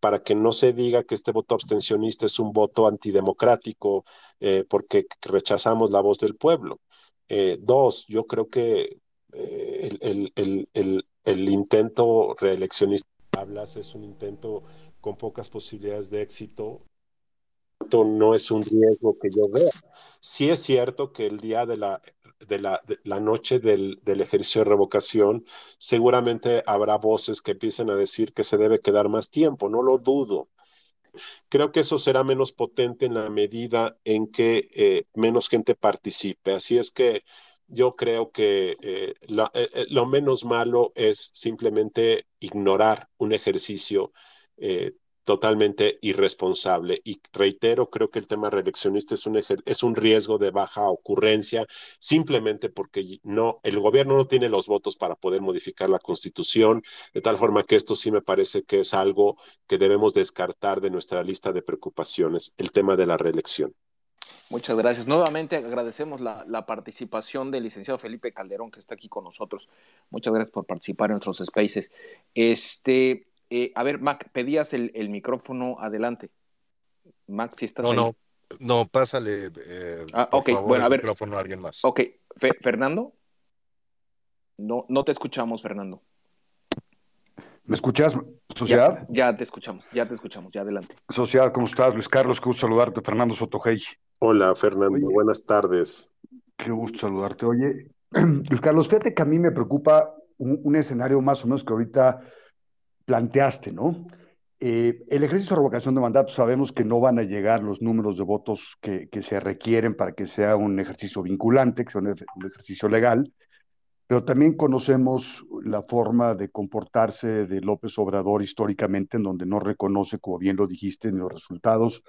para que no se diga que este voto abstencionista es un voto antidemocrático eh, porque rechazamos la voz del pueblo. Eh, dos, yo creo que eh, el, el, el, el intento reeleccionista hablas es un intento con pocas posibilidades de éxito. Esto no es un riesgo que yo vea. Sí es cierto que el día de la de la, la noche del, del, ejercicio de revocación, seguramente habrá voces que empiecen a decir que se debe quedar más tiempo, no lo dudo. Creo que eso será menos potente en la medida en que eh, menos gente participe. Así es que yo creo que eh, lo, eh, lo, menos malo es simplemente ignorar un ejercicio eh, totalmente irresponsable. Y reitero, creo que el tema reeleccionista es un, es un riesgo de baja ocurrencia, simplemente porque no, el gobierno no tiene los votos para poder modificar la constitución, de tal forma que esto sí me parece que es algo que debemos descartar de nuestra lista de preocupaciones, el tema de la reelección. Muchas gracias. Nuevamente agradecemos la, la, participación del licenciado Felipe Calderón, que está aquí con nosotros. Muchas gracias por participar en nuestros spaces. Este, eh, a ver, Mac, pedías el, el, micrófono adelante. Mac, si estás no, ahí. No, no, pásale, eh, ah, por ok, favor, bueno, a el ver. micrófono a alguien más. Ok, Fe, Fernando. No, no te escuchamos, Fernando. ¿Me escuchas, Sociedad? Ya, ya, te escuchamos, ya te escuchamos, ya adelante. Sociedad, ¿cómo estás? Luis Carlos, qué gusto saludarte, Fernando Sotogey. Hola, Fernando, Oye, buenas tardes. Qué gusto saludarte. Oye, Luis Carlos, fíjate que a mí me preocupa un, un escenario más o menos que ahorita planteaste, ¿no? Eh, el ejercicio de revocación de mandato sabemos que no van a llegar los números de votos que, se requieren para que sea un ejercicio vinculante, que sea un, ejercicio legal, pero también conocemos la forma de comportarse de López Obrador históricamente, en donde no reconoce, como bien lo dijiste, ni los resultados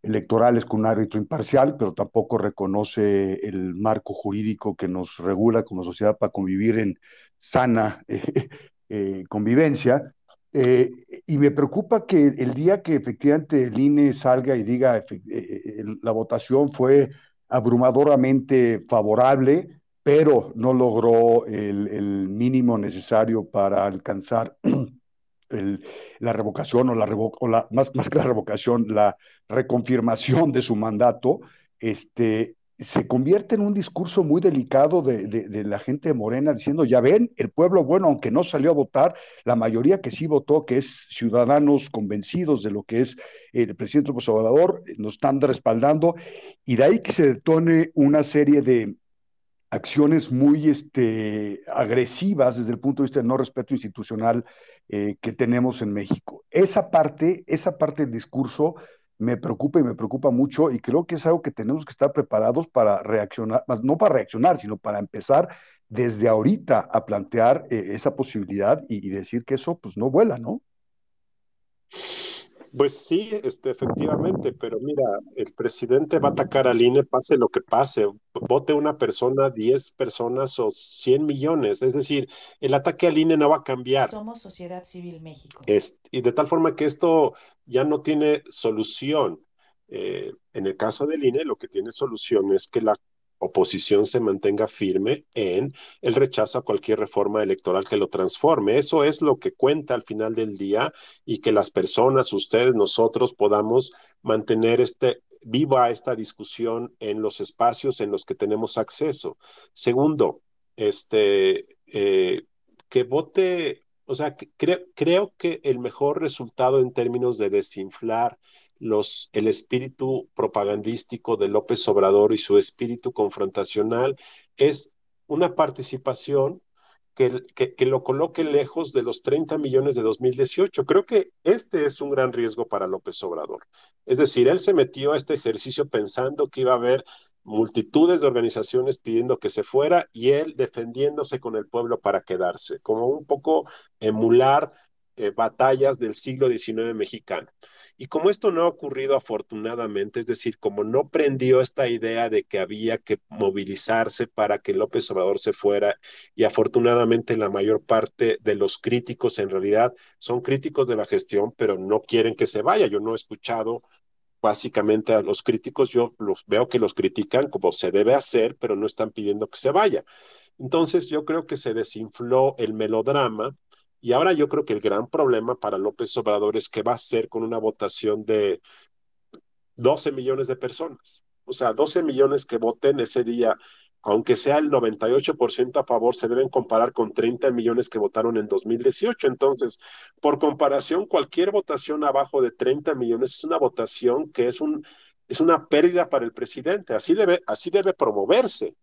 electorales con un árbitro imparcial, pero tampoco reconoce el marco jurídico que nos regula como sociedad para convivir en sana eh, convivencia. Eh, y me preocupa que el día que efectivamente el INE salga y diga eh, la votación fue abrumadoramente favorable, pero no logró el, mínimo necesario para alcanzar la revocación o la, revo o la más, más que la revocación, la reconfirmación de su mandato, este, se convierte en un discurso muy delicado de, la gente de Morena diciendo, ya ven, el pueblo, bueno, aunque no salió a votar, la mayoría que sí votó, que es ciudadanos convencidos de lo que es el presidente López Obrador, nos están respaldando, y de ahí que se detone una serie de acciones muy este, agresivas desde el punto de vista del no respeto institucional eh, que tenemos en México. Esa parte, esa parte del discurso me preocupa y me preocupa mucho y creo que es algo que tenemos que estar preparados para reaccionar, no para reaccionar, sino para empezar desde ahorita a plantear eh, esa posibilidad y, y, decir que eso pues no vuela, ¿no? Pues sí, este, efectivamente, pero mira, el presidente va a atacar al INE, pase lo que pase, vote una persona, 10 personas o 100 millones, es decir, el ataque al INE no va a cambiar. Somos Sociedad Civil México. Es, y de tal forma que esto ya no tiene solución. Eh, en el caso del INE, lo que tiene solución es que la oposición se mantenga firme en el rechazo a cualquier reforma electoral que lo transforme. Eso es lo que cuenta al final del día y que las personas, ustedes, nosotros podamos mantener este viva esta discusión en los espacios en los que tenemos acceso. Segundo, este eh, que vote, o sea, creo que el mejor resultado en términos de desinflar los, el espíritu propagandístico de López Obrador y su espíritu confrontacional es una participación que, que, que, lo coloque lejos de los 30 millones de 2018. Creo que este es un gran riesgo para López Obrador. Es decir, él se metió a este ejercicio pensando que iba a haber multitudes de organizaciones pidiendo que se fuera y él defendiéndose con el pueblo para quedarse, como un poco emular eh, batallas del siglo XIX mexicano. Y como esto no ha ocurrido afortunadamente, es decir, como no prendió esta idea de que había que movilizarse para que López Obrador se fuera, y afortunadamente la mayor parte de los críticos en realidad son críticos de la gestión, pero no quieren que se vaya. Yo no he escuchado básicamente a los críticos, yo los veo que los critican como se debe hacer, pero no están pidiendo que se vaya. Entonces yo creo que se desinfló el melodrama y ahora yo creo que el gran problema para López Obrador es que va a ser con una votación de 12 millones de personas. O sea, 12 millones que voten ese día, aunque sea el 98% a favor, se deben comparar con 30 millones que votaron en 2018. Entonces, por comparación, cualquier votación abajo de 30 millones es una votación que es, un, es una pérdida para el presidente. Así debe, así debe promoverse.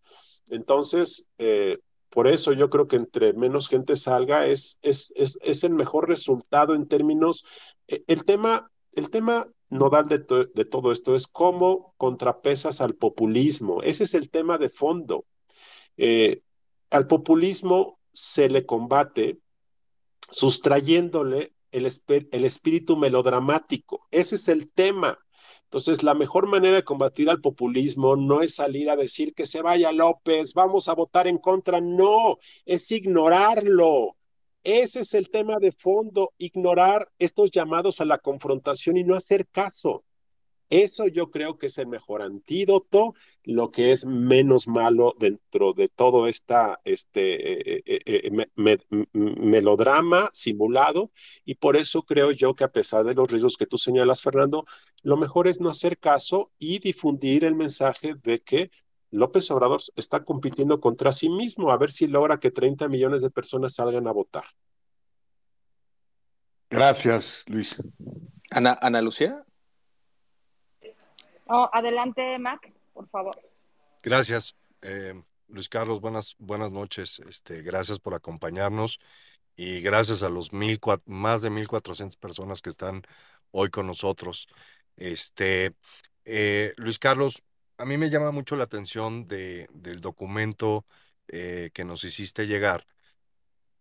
Entonces, eh, por eso yo creo que entre menos gente salga es, es, es, es el mejor resultado en términos, eh, el tema, el tema nodal de, to- de todo esto es cómo contrapesas al populismo. Ese es el tema de fondo. Eh, al populismo se le combate sustrayéndole el, el espíritu melodramático. Ese es el tema. Entonces, la mejor manera de combatir al populismo no es salir a decir que se vaya López, vamos a votar en contra, no, es ignorarlo. Ese es el tema de fondo, ignorar estos llamados a la confrontación y no hacer caso. Eso yo creo que es el mejor antídoto, lo que es menos malo dentro de todo esta, este eh, eh, eh, me- me- m- melodrama simulado. Y por eso creo yo que a pesar de los riesgos que tú señalas, Fernando, lo mejor es no hacer caso y difundir el mensaje de que López Obrador está compitiendo contra sí mismo, a ver si logra que 30 millones de personas salgan a votar. Gracias, Luis. Ana, Ana Lucía. Oh, adelante, Mac, por favor. Gracias, eh, Luis Carlos. Buenas, buenas noches. Este, gracias por acompañarnos y gracias a los mil, más de 1.400 personas que están hoy con nosotros. Este, eh, Luis Carlos, a mí me llama mucho la atención de, del documento eh, que nos hiciste llegar.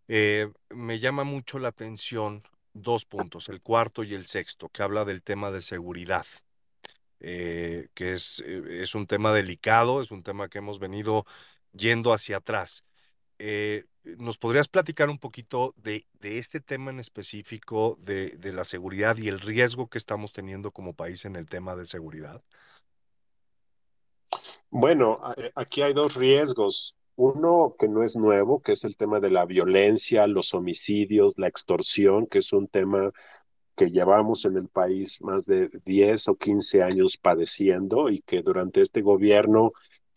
Eh, me llama mucho la atención dos puntos, el cuarto y el sexto, que habla del tema de seguridad eh, que es, eh, es un tema delicado, es un tema que hemos venido yendo hacia atrás. Eh, ¿nos podrías platicar un poquito de, de este tema en específico, de, de la seguridad y el riesgo que estamos teniendo como país en el tema de seguridad? Bueno, aquí hay dos riesgos. Uno que no es nuevo, que es el tema de la violencia, los homicidios, la extorsión, que es un tema que llevamos en el país más de 10 o 15 años padeciendo y que durante este gobierno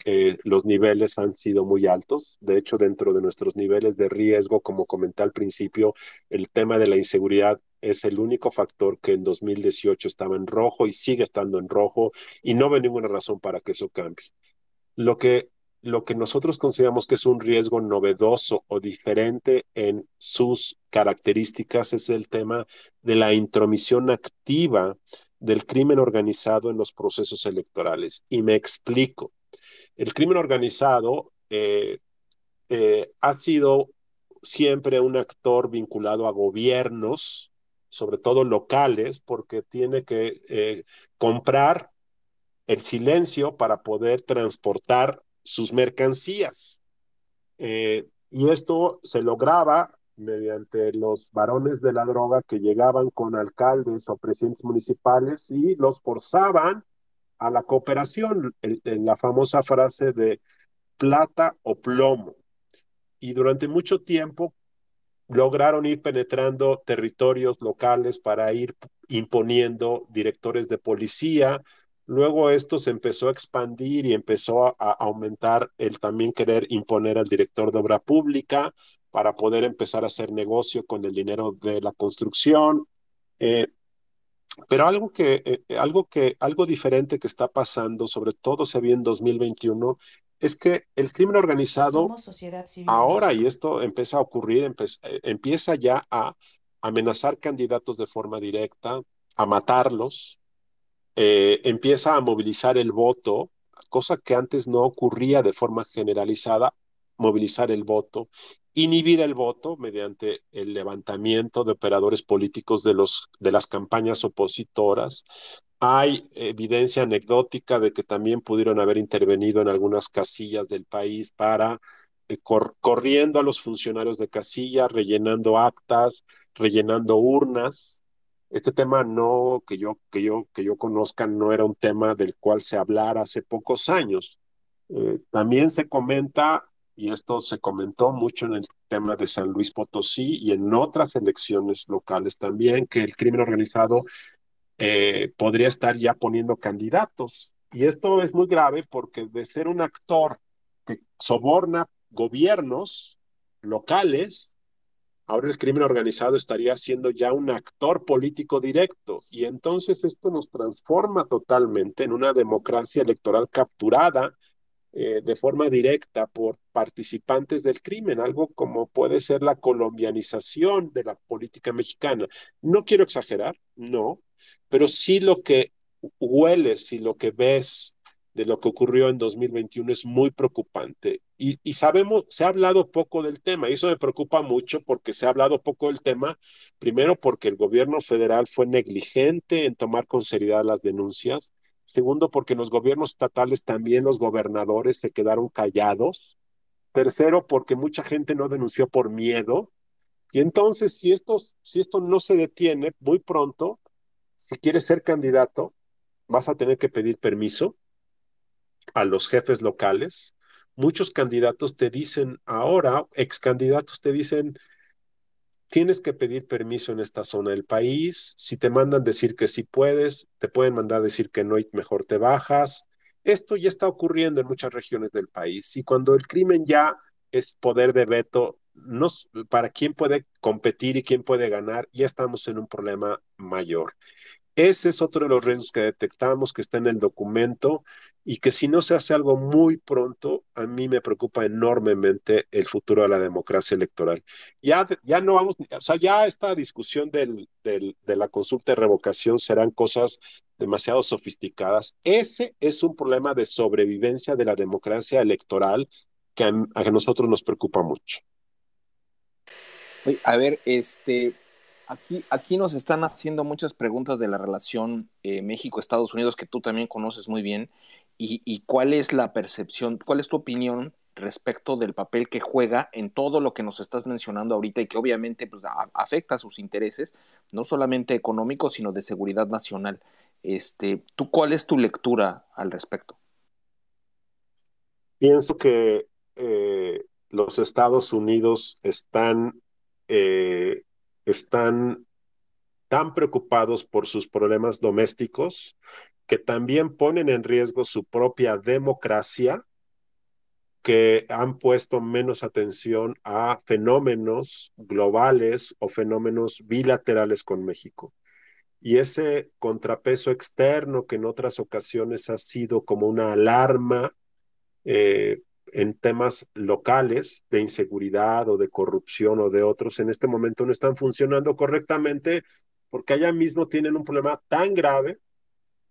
eh, los niveles han sido muy altos. De hecho, dentro de nuestros niveles de riesgo, como comenté al principio, el tema de la inseguridad es el único factor que en 2018 estaba en rojo y sigue estando en rojo y no ve ninguna razón para que eso cambie. Lo que, lo que nosotros consideramos que es un riesgo novedoso o diferente en sus características es el tema de la intromisión activa del crimen organizado en los procesos electorales. Y me explico. El crimen organizado eh, eh, ha sido siempre un actor vinculado a gobiernos, sobre todo locales, porque tiene que eh, comprar el silencio para poder transportar sus mercancías. Eh, y esto se lograba mediante los varones de la droga que llegaban con alcaldes o presidentes municipales y los forzaban a la cooperación, en, en la famosa frase de plata o plomo. Y durante mucho tiempo lograron ir penetrando territorios locales para ir imponiendo directores de policía. Luego esto se empezó a expandir y empezó a, a aumentar el también querer imponer al director de obra pública para poder empezar a hacer negocio con el dinero de la construcción. Eh, pero algo que, eh, algo que, algo diferente que está pasando, sobre todo se vio en 2021, es que el crimen organizado ahora, y esto empieza a ocurrir, eh, empieza ya a amenazar candidatos de forma directa, a matarlos, eh, empieza a movilizar el voto, cosa que antes no ocurría de forma generalizada, movilizar el voto, inhibir el voto mediante el levantamiento de operadores políticos de, los, de las campañas opositoras. Hay evidencia anecdótica de que también pudieron haber intervenido en algunas casillas del país para eh, cor corriendo a los funcionarios de casilla, rellenando actas, rellenando urnas. Este tema no, que yo, que yo, que yo conozca, no era un tema del cual se hablara hace pocos años. Eh, también se comenta, y esto se comentó mucho en el tema de San Luis Potosí y en otras elecciones locales también, que el crimen organizado eh, podría estar ya poniendo candidatos. Y esto es muy grave porque de ser un actor que soborna gobiernos locales, ahora el crimen organizado estaría siendo ya un actor político directo. Y entonces esto nos transforma totalmente en una democracia electoral capturada eh, de forma directa por participantes del crimen, algo como puede ser la colombianización de la política mexicana. No quiero exagerar, no, pero sí lo que hueles y lo que ves de lo que ocurrió en 2021 es muy preocupante. Y, sabemos, se ha hablado poco del tema, y eso me preocupa mucho porque se ha hablado poco del tema, primero porque el gobierno federal fue negligente en tomar con seriedad las denuncias, Segundo, porque los gobiernos estatales también los gobernadores se quedaron callados. Tercero, porque mucha gente no denunció por miedo. Y entonces, si esto, si esto no se detiene muy pronto, si quieres ser candidato, vas a tener que pedir permiso a los jefes locales. Muchos candidatos te dicen ahora, ex candidatos te dicen, tienes que pedir permiso en esta zona del país. Si te mandan decir que sí puedes, te pueden mandar decir que no y mejor te bajas. Esto ya está ocurriendo en muchas regiones del país y cuando el crimen ya es poder de veto, no, para quién puede competir y quién puede ganar, ya estamos en un problema mayor. Ese es otro de los riesgos que detectamos, que está en el documento y que si no se hace algo muy pronto, a mí me preocupa enormemente el futuro de la democracia electoral. Ya, ya no vamos, o sea, ya esta discusión del, del, de la consulta de revocación serán cosas demasiado sofisticadas. Ese es un problema de sobrevivencia de la democracia electoral que a, a nosotros nos preocupa mucho. A ver, este, Aquí, aquí nos están haciendo muchas preguntas de la relación eh, México-Estados Unidos que tú también conoces muy bien. Y, cuál es la percepción, cuál es tu opinión respecto del papel que juega en todo lo que nos estás mencionando ahorita y que obviamente pues, afecta a sus intereses, no solamente económicos, sino de seguridad nacional. Este, ¿Tú cuál es tu lectura al respecto? Pienso que eh, los Estados Unidos están eh, están tan preocupados por sus problemas domésticos que también ponen en riesgo su propia democracia, que han puesto menos atención a fenómenos globales o fenómenos bilaterales con México. Y ese contrapeso externo que en otras ocasiones ha sido como una alarma eh, en temas locales de inseguridad o de corrupción o de otros en este momento no están funcionando correctamente porque allá mismo tienen un problema tan grave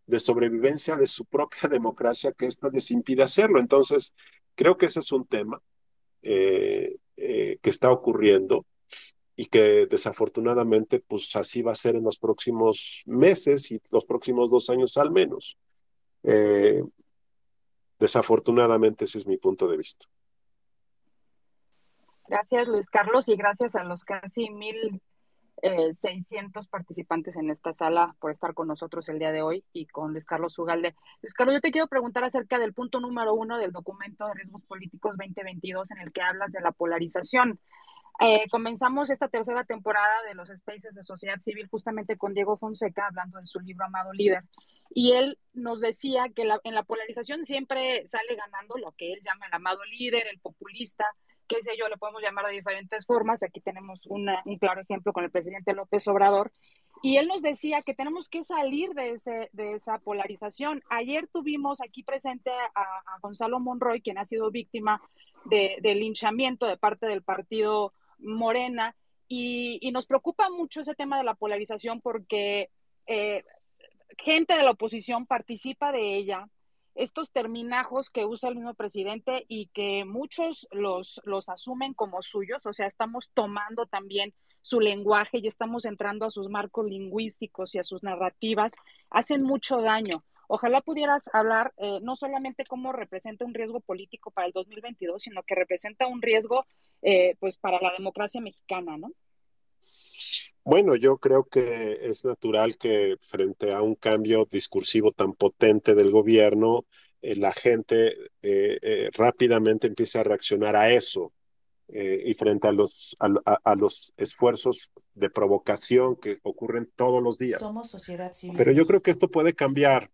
de sobrevivencia de su propia democracia que esto les impide hacerlo. Entonces, creo que ese es un tema eh, eh, que está ocurriendo y que desafortunadamente pues así va a ser en los próximos meses y los próximos dos años al menos. Eh, Desafortunadamente ese es mi punto de vista. Gracias Luis Carlos y gracias a los casi mil eh, seiscientos participantes en esta sala por estar con nosotros el día de hoy y con Luis Carlos Ugalde. Luis Carlos, yo te quiero preguntar acerca del punto número uno del documento de riesgos políticos 2022 en el que hablas de la polarización. Eh, comenzamos esta tercera temporada de los Spaces de Sociedad Civil justamente con Diego Fonseca hablando de su libro Amado Líder y él nos decía que en la polarización siempre sale ganando lo que él llama el amado líder, el populista, qué sé yo, le podemos llamar de diferentes formas. Aquí tenemos un claro ejemplo con el presidente López Obrador. Y él nos decía que tenemos que salir de, ese, de esa polarización. Ayer tuvimos aquí presente a, Gonzalo Monroy, quien ha sido víctima de, linchamiento de parte del partido Morena, y, y, nos preocupa mucho ese tema de la polarización porque eh, gente de la oposición participa de ella, estos terminajos que usa el mismo presidente y que muchos los, los asumen como suyos, o sea, estamos tomando también su lenguaje y estamos entrando a sus marcos lingüísticos y a sus narrativas, hacen mucho daño. Ojalá pudieras hablar eh, no solamente cómo representa un riesgo político para el 2022, sino que representa un riesgo eh, pues para la democracia mexicana, ¿no? Bueno, yo creo que es natural que frente a un cambio discursivo tan potente del gobierno, eh, la gente eh, eh, rápidamente empiece a reaccionar a eso. y frente a los, a, los esfuerzos de provocación que ocurren todos los días. Somos sociedad civil. Pero yo creo que esto puede cambiar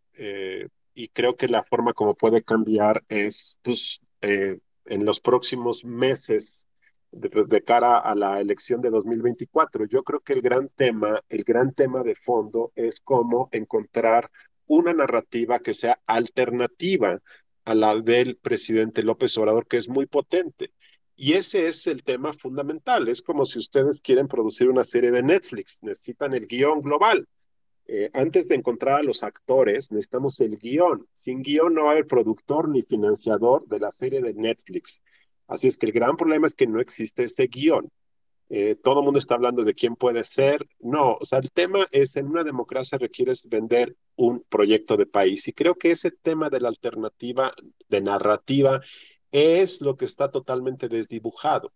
y creo que la forma como puede cambiar es pues, en los próximos meses de, cara a la elección de 2024. Yo creo que el gran tema, el gran tema de fondo es cómo encontrar una narrativa que sea alternativa a la del presidente López Obrador, que es muy potente. Y ese es el tema fundamental. Es como si ustedes quieren producir una serie de Netflix, necesitan el guion global. Eh, antes de encontrar a los actores, necesitamos el guion. Sin guion no haber productor ni financiador de la serie de Netflix. Así es que el gran problema es que no existe ese guion. Eh, todo el mundo está hablando de quién puede ser. No, o sea, el tema es en una democracia requieres vender un proyecto de país. Y creo que ese tema de la alternativa, de narrativa, es lo que está totalmente desdibujado.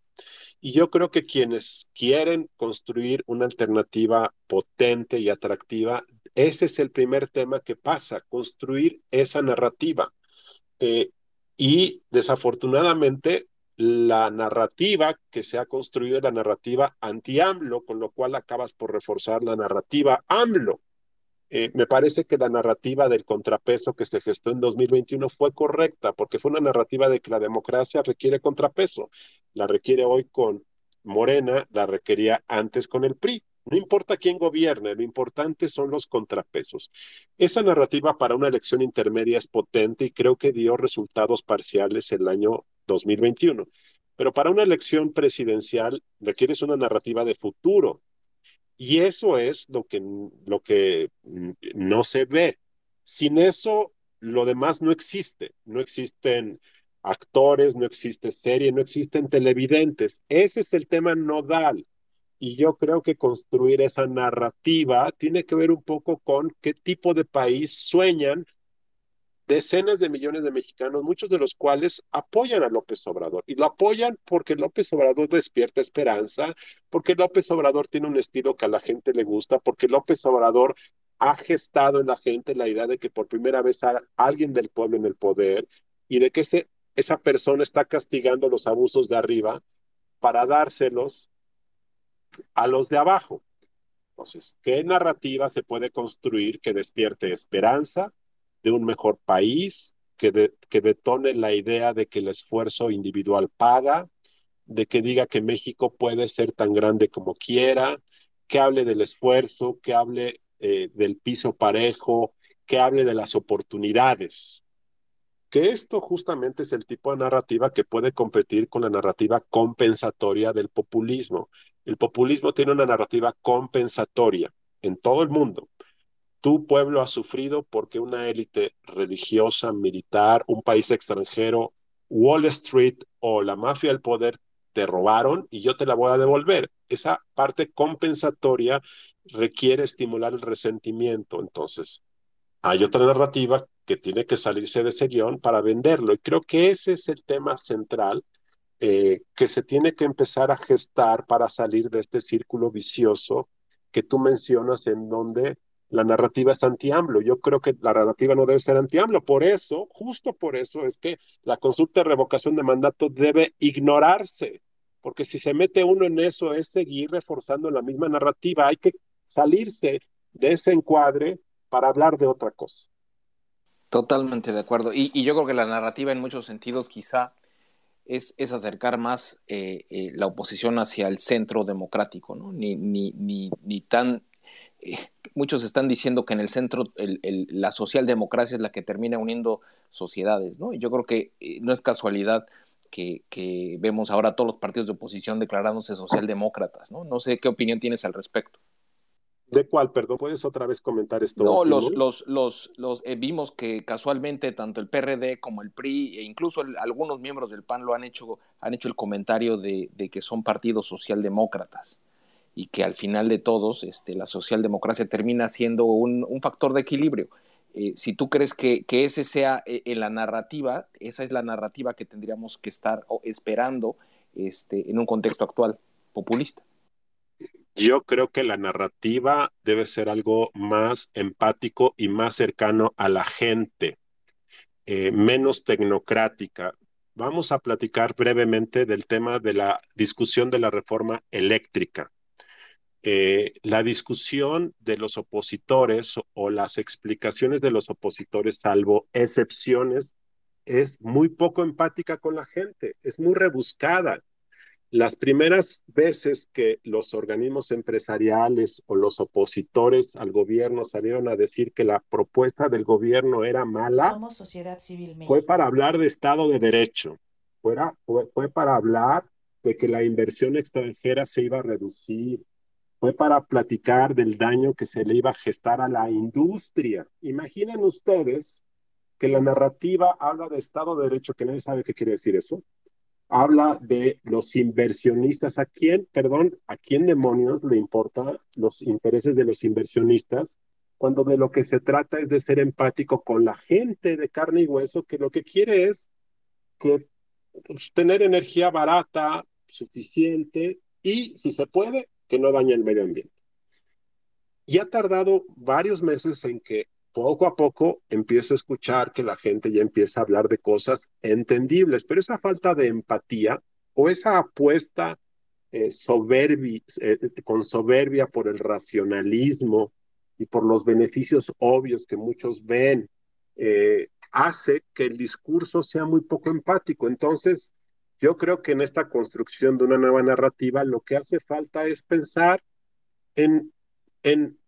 Y yo creo que quienes quieren construir una alternativa potente y atractiva, ese es el primer tema que pasa, construir esa narrativa. Eh, y desafortunadamente la narrativa que se ha construido la narrativa anti-AMLO, con lo cual acabas por reforzar la narrativa AMLO. Eh, me parece que la narrativa del contrapeso que se gestó en 2021 fue correcta, porque fue una narrativa de que la democracia requiere contrapeso. La requiere hoy con Morena, la requería antes con el PRI. No importa quién gobierne, lo importante son los contrapesos. Esa narrativa para una elección intermedia es potente y creo que dio resultados parciales el año 2021. Pero para una elección presidencial requieres una narrativa de futuro. Y eso es lo que, lo que no se ve. Sin eso, lo demás no existe. No existen actores, no existe serie, no existen televidentes. Ese es el tema nodal. Y yo creo que construir esa narrativa tiene que ver un poco con qué tipo de país sueñan decenas de millones de mexicanos, muchos de los cuales apoyan a López Obrador. Y lo apoyan porque López Obrador despierta esperanza, porque López Obrador tiene un estilo que a la gente le gusta, porque López Obrador ha gestado en la gente la idea de que por primera vez hay alguien del pueblo en el poder y de que ese, esa persona está castigando los abusos de arriba para dárselos a los de abajo. Entonces, ¿qué narrativa se puede construir que despierte esperanza de un mejor país, que, que detone la idea de que el esfuerzo individual paga, de que diga que México puede ser tan grande como quiera, que hable del esfuerzo, que hable eh, del piso parejo, que hable de las oportunidades? que esto justamente es el tipo de narrativa que puede competir con la narrativa compensatoria del populismo. El populismo tiene una narrativa compensatoria en todo el mundo. Tu pueblo ha sufrido porque una élite religiosa, militar, un país extranjero, Wall Street o la mafia del poder te robaron y yo te la voy a devolver. Esa parte compensatoria requiere estimular el resentimiento. Entonces, hay otra narrativa que tiene que salirse de ese guion para venderlo. Y creo que ese es el tema central eh, que se tiene que empezar a gestar para salir de este círculo vicioso que tú mencionas en donde la narrativa es anti-AMLO. Yo creo que la narrativa no debe ser anti-AMLO. Por eso, justo por eso, es que la consulta de revocación de mandato debe ignorarse. Porque si se mete uno en eso es seguir reforzando la misma narrativa. Hay que salirse de ese encuadre para hablar de otra cosa. Totalmente de acuerdo. Y, yo creo que la narrativa en muchos sentidos quizá es, es acercar más eh, eh, la oposición hacia el centro democrático, ¿no? Ni, ni, ni, ni tan... Eh, muchos están diciendo que en el centro el, el, la socialdemocracia es la que termina uniendo sociedades, ¿no? Y yo creo que no es casualidad que, que, vemos ahora todos los partidos de oposición declarándose socialdemócratas, ¿no? No sé qué opinión tienes al respecto. ¿De cuál? Perdón, ¿puedes otra vez comentar esto? No, los, los, los, los eh, vimos que casualmente tanto el PRD como el PRI e incluso el, algunos miembros del PAN lo han hecho, han hecho el comentario de, de, que son partidos socialdemócratas y que al final de todos este, la socialdemocracia termina siendo un, factor de equilibrio. Eh, si tú crees que, que ese sea eh, en la narrativa, esa es la narrativa que tendríamos que estar esperando este, en un contexto actual populista. Yo creo que la narrativa debe ser algo más empático y más cercano a la gente, eh, menos tecnocrática. Vamos a platicar brevemente del tema de la discusión de la reforma eléctrica. Eh, la discusión de los opositores o las explicaciones de los opositores, salvo excepciones, es muy poco empática con la gente, es muy rebuscada las primeras veces que los organismos empresariales o los opositores al gobierno salieron a decir que la propuesta del gobierno era mala, Somos Sociedad Civil México. fue para hablar de Estado de Derecho, fue para hablar de que la inversión extranjera se iba a reducir, fue para platicar del daño que se le iba a gestar a la industria. Imaginen ustedes que la narrativa habla de Estado de Derecho, que nadie sabe qué quiere decir eso, habla de los inversionistas. ¿A quién, perdón, a quién demonios le importa los intereses de los inversionistas cuando de lo que se trata es de ser empático con la gente de carne y hueso que lo que quiere es que pues, tener energía barata, suficiente y, si se puede, que no dañe el medio ambiente. Y ha tardado varios meses en que poco a poco empiezo a escuchar que la gente ya empieza a hablar de cosas entendibles, pero esa falta de empatía o esa apuesta eh, eh, con soberbia por el racionalismo y por los beneficios obvios que muchos ven, eh, hace que el discurso sea muy poco empático. Entonces, yo creo que en esta construcción de una nueva narrativa lo que hace falta es pensar en, en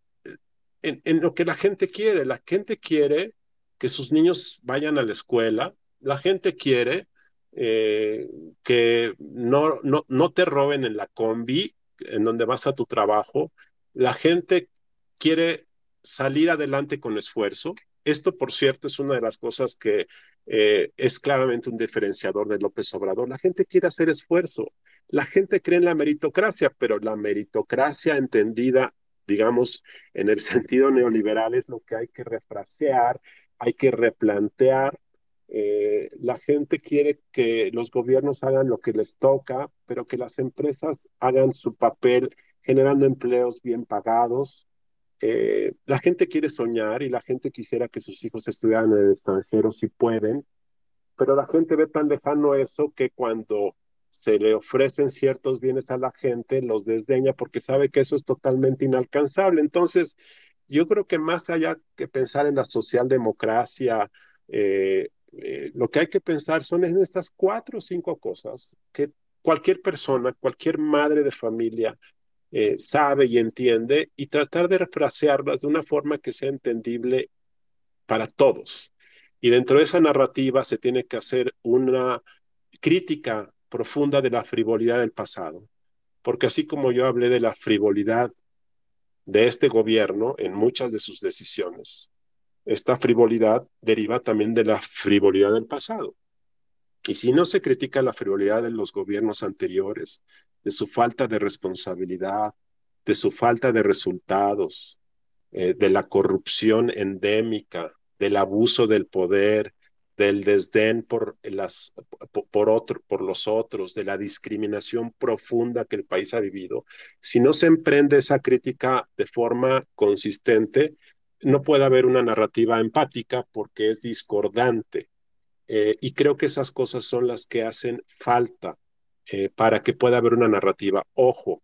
en, lo que la gente quiere. La gente quiere que sus niños vayan a la escuela, la gente quiere eh, que no, no, no te roben en la combi, en donde vas a tu trabajo, la gente quiere salir adelante con esfuerzo. Esto, por cierto, es una de las cosas que eh, es claramente un diferenciador de López Obrador. La gente quiere hacer esfuerzo. La gente cree en la meritocracia, pero la meritocracia entendida digamos, en el sentido neoliberal es lo que hay que refrasear, hay que replantear. Eh, la gente quiere que los gobiernos hagan lo que les toca, pero que las empresas hagan su papel generando empleos bien pagados. Eh, la gente quiere soñar y la gente quisiera que sus hijos estudiaran en el extranjero si pueden, pero la gente ve tan lejano eso que cuando se le ofrecen ciertos bienes a la gente, los desdeña porque sabe que eso es totalmente inalcanzable. Entonces, yo creo que más allá que pensar en la socialdemocracia, eh, eh, lo que hay que pensar son en estas cuatro o cinco cosas que cualquier persona, cualquier madre de familia eh, sabe y entiende y tratar de refrasearlas de una forma que sea entendible para todos. Y dentro de esa narrativa se tiene que hacer una crítica profunda de la frivolidad del pasado. Porque así como yo hablé de la frivolidad de este gobierno en muchas de sus decisiones, esta frivolidad deriva también de la frivolidad del pasado. Y si no se critica la frivolidad de los gobiernos anteriores, de su falta de responsabilidad, de su falta de resultados, eh, de la corrupción endémica, del abuso del poder, del desdén por, los otros, de la discriminación profunda que el país ha vivido, si no se emprende esa crítica de forma consistente, no puede haber una narrativa empática porque es discordante. Eh, y creo que esas cosas son las que hacen falta eh, para que pueda haber una narrativa. Ojo,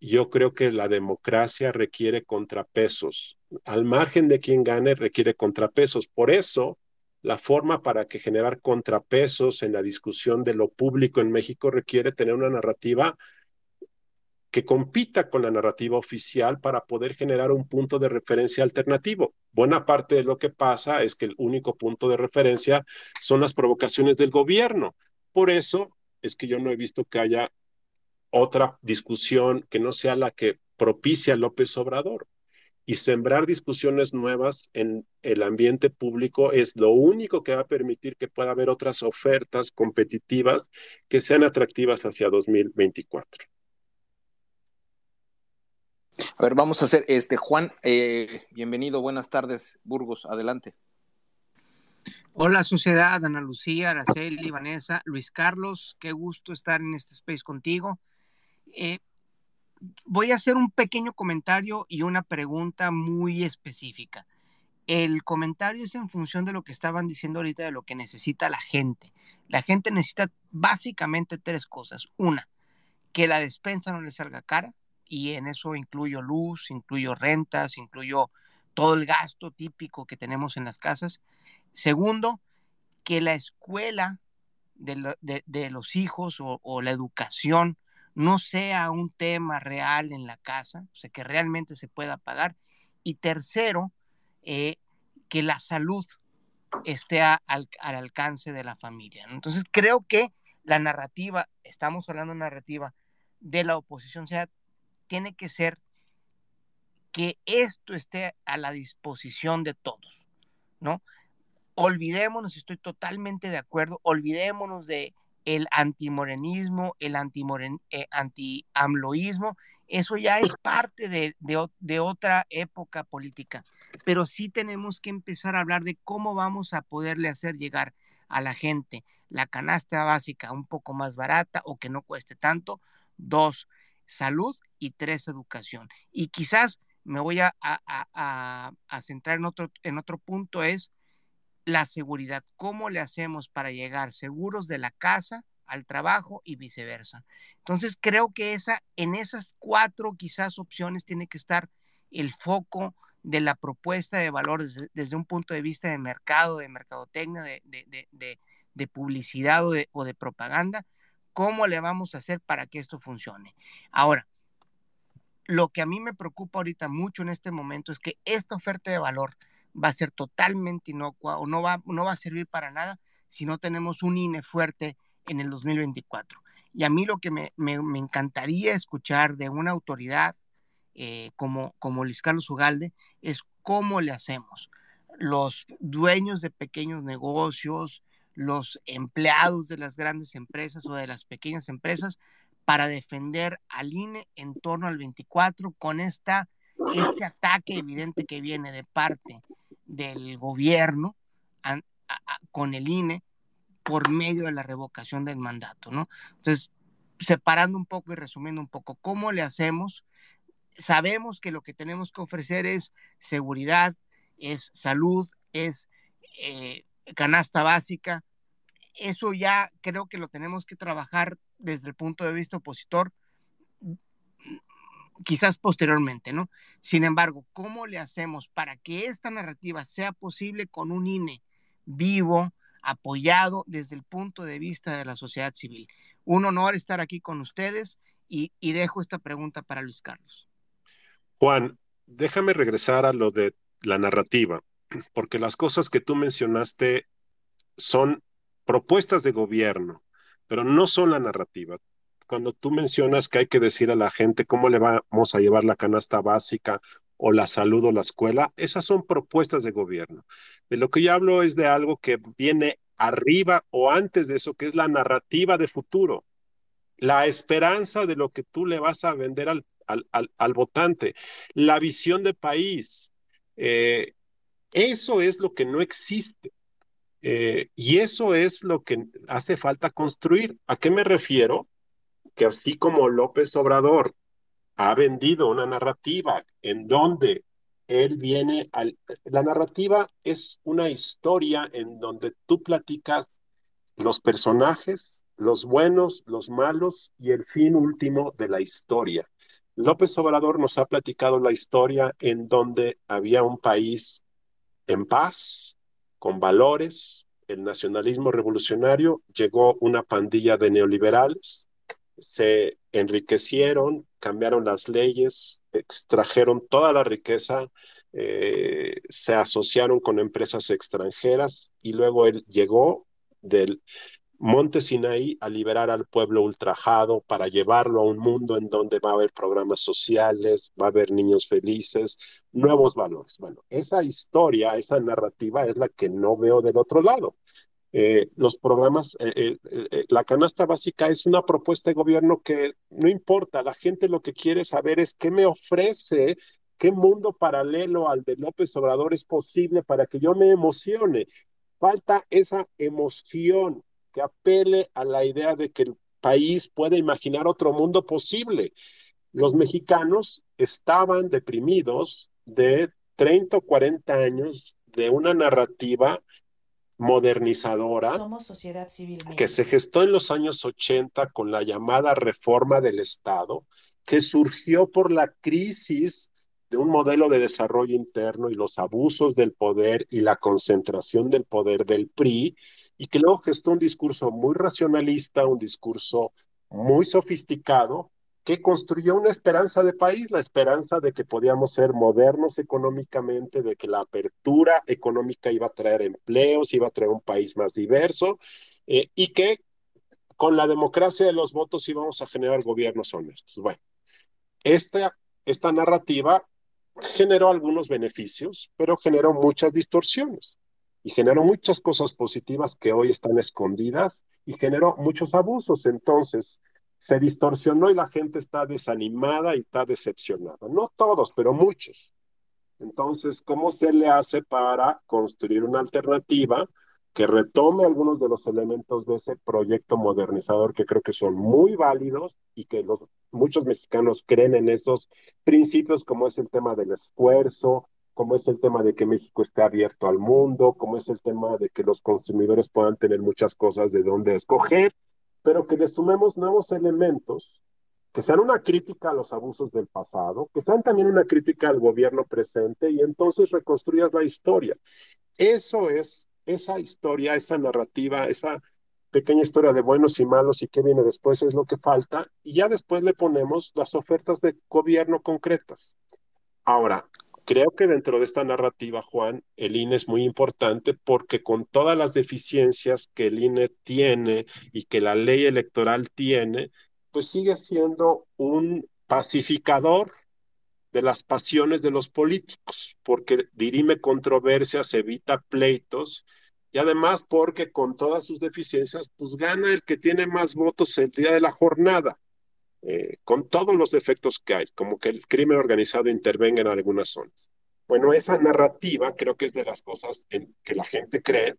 yo creo que la democracia requiere contrapesos. Al margen de quien gane, requiere contrapesos. Por eso, la forma para que generar contrapesos en la discusión de lo público en México requiere tener una narrativa que compita con la narrativa oficial para poder generar un punto de referencia alternativo. Buena parte de lo que pasa es que el único punto de referencia son las provocaciones del gobierno. Por eso es que yo no he visto que haya otra discusión que no sea la que propicia López Obrador y sembrar discusiones nuevas en el ambiente público es lo único que va a permitir que pueda haber otras ofertas competitivas que sean atractivas hacia 2024. A ver, vamos a hacer, este, Juan, eh, bienvenido, buenas tardes, Burgos, adelante. Hola, sociedad, Ana Lucía, Araceli, Vanessa, Luis Carlos, qué gusto estar en este space contigo. Eh, voy a hacer un pequeño comentario y una pregunta muy específica. El comentario es en función de lo que estaban diciendo ahorita de lo que necesita la gente. La gente necesita básicamente tres cosas. Una, que la despensa no le salga cara y en eso incluyo luz, incluyo rentas, incluyo todo el gasto típico que tenemos en las casas. Segundo, que la escuela de, los hijos o la educación no sea un tema real en la casa, o sea, que realmente se pueda pagar. Y tercero, eh, que la salud esté al, alcance de la familia. Entonces, creo que la narrativa, estamos hablando de narrativa de la oposición, sea, tiene que ser que esto esté a la disposición de todos, ¿no? Olvidémonos, estoy totalmente de acuerdo, olvidémonos de el antimorenismo, el eh, anti-amloísmo, eso ya es parte de, de, otra época política, pero sí tenemos que empezar a hablar de cómo vamos a poderle hacer llegar a la gente la canasta básica un poco más barata o que no cueste tanto. Dos, salud y tres, educación. Y quizás me voy a, a, a centrar en otro, en otro punto, es la seguridad. ¿Cómo le hacemos para llegar seguros de la casa al trabajo y viceversa? Entonces, creo que esa, en esas cuatro quizás opciones tiene que estar el foco de la propuesta de valor desde, un punto de vista de mercado, de mercadotecnia, de, de, de publicidad o, o de propaganda. ¿Cómo le vamos a hacer para que esto funcione? Ahora, lo que a mí me preocupa ahorita mucho en este momento es que esta oferta de valor va a ser totalmente inocua o no va, no va a servir para nada si no tenemos un INE fuerte en el 2024. Y a mí lo que me, me, encantaría escuchar de una autoridad eh, como, como Luis Carlos Ugalde es cómo le hacemos. Los dueños de pequeños negocios, los empleados de las grandes empresas o de las pequeñas empresas para defender al INE en torno al 24 con esta, este ataque evidente que viene de parte del gobierno con el INE por medio de la revocación del mandato, ¿no? Entonces, separando un poco y resumiendo un poco, ¿cómo le hacemos? Sabemos que lo que tenemos que ofrecer es seguridad, es salud, es eh, canasta básica. Eso ya creo que lo tenemos que trabajar desde el punto de vista opositor quizás posteriormente, ¿no? Sin embargo, ¿cómo le hacemos para que esta narrativa sea posible con un INE vivo, apoyado desde el punto de vista de la sociedad civil? Un honor estar aquí con ustedes y, dejo esta pregunta para Luis Carlos. Juan, déjame regresar a lo de la narrativa, porque las cosas que tú mencionaste son propuestas de gobierno, pero no son la narrativa cuando tú mencionas que hay que decir a la gente cómo le vamos a llevar la canasta básica o la salud o la escuela, esas son propuestas de gobierno. De lo que yo hablo es de algo que viene arriba o antes de eso, que es la narrativa de futuro, la esperanza de lo que tú le vas a vender al, al, votante, la visión de país. Eh, eso es lo que no existe. Eh, y eso es lo que hace falta construir. ¿A qué me refiero? Que así como López Obrador ha vendido una narrativa en donde él viene al... La narrativa es una historia en donde tú platicas los personajes, los buenos, los malos y el fin último de la historia. López Obrador nos ha platicado la historia en donde había un país en paz, con valores, el nacionalismo revolucionario, llegó una pandilla de neoliberales, se enriquecieron, cambiaron las leyes, extrajeron toda la riqueza, eh, se asociaron con empresas extranjeras y luego él llegó del Monte Sinaí a liberar al pueblo ultrajado para llevarlo a un mundo en donde va a haber programas sociales, va a haber niños felices, nuevos valores. Bueno, esa historia, esa narrativa es la que no veo del otro lado. Eh, los programas, eh, eh, la canasta básica es una propuesta de gobierno que no importa, la gente lo que quiere saber es qué me ofrece, qué mundo paralelo al de López Obrador es posible para que yo me emocione. Falta esa emoción que apele a la idea de que el país puede imaginar otro mundo posible. Los mexicanos estaban deprimidos de 30 o 40 años de una narrativa modernizadora que se gestó en los años 80 con la llamada reforma del Estado, que surgió por la crisis de un modelo de desarrollo interno y los abusos del poder y la concentración del poder del PRI, y que luego gestó un discurso muy racionalista, un discurso muy sofisticado que construyó una esperanza de país, la esperanza de que podíamos ser modernos económicamente, de que la apertura económica iba a traer empleos, iba a traer un país más diverso eh, y que con la democracia de los votos íbamos a generar gobiernos honestos. Bueno, esta, esta narrativa generó algunos beneficios, pero generó muchas distorsiones y generó muchas cosas positivas que hoy están escondidas y generó muchos abusos. Entonces, se distorsionó y la gente está desanimada y está decepcionada. No todos, pero muchos. Entonces, ¿cómo se le hace para construir una alternativa que retome algunos de los elementos de ese proyecto modernizador que creo que son muy válidos y que los, muchos mexicanos creen en esos principios, como es el tema del esfuerzo, como es el tema de que México esté abierto al mundo, como es el tema de que los consumidores puedan tener muchas cosas de dónde escoger pero que le sumemos nuevos elementos que sean una crítica a los abusos del pasado, que sean también una crítica al gobierno presente y entonces reconstruyas la historia. Eso es esa historia, esa narrativa, esa pequeña historia de buenos y malos y qué viene después es lo que falta y ya después le ponemos las ofertas de gobierno concretas. Ahora, Creo que dentro de esta narrativa, Juan, el INE es muy importante porque con todas las deficiencias que el INE tiene y que la ley electoral tiene, pues sigue siendo un pacificador de las pasiones de los políticos, porque dirime controversias, evita pleitos y además porque con todas sus deficiencias, pues gana el que tiene más votos el día de la jornada. Eh, con todos los efectos que hay, como que el crimen organizado intervenga en algunas zonas. Bueno, esa narrativa creo que es de las cosas en que la gente cree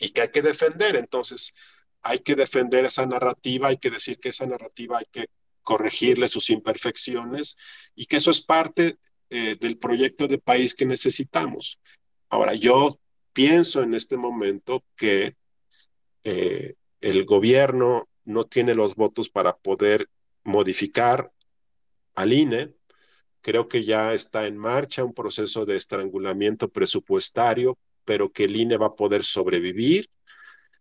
y que hay que defender. Entonces, hay que defender esa narrativa, hay que decir que esa narrativa hay que corregirle sus imperfecciones y que eso es parte eh, del proyecto de país que necesitamos. Ahora, yo pienso en este momento que eh, el gobierno no tiene los votos para poder modificar al INE. Creo que ya está en marcha un proceso de estrangulamiento presupuestario, pero que el INE va a poder sobrevivir.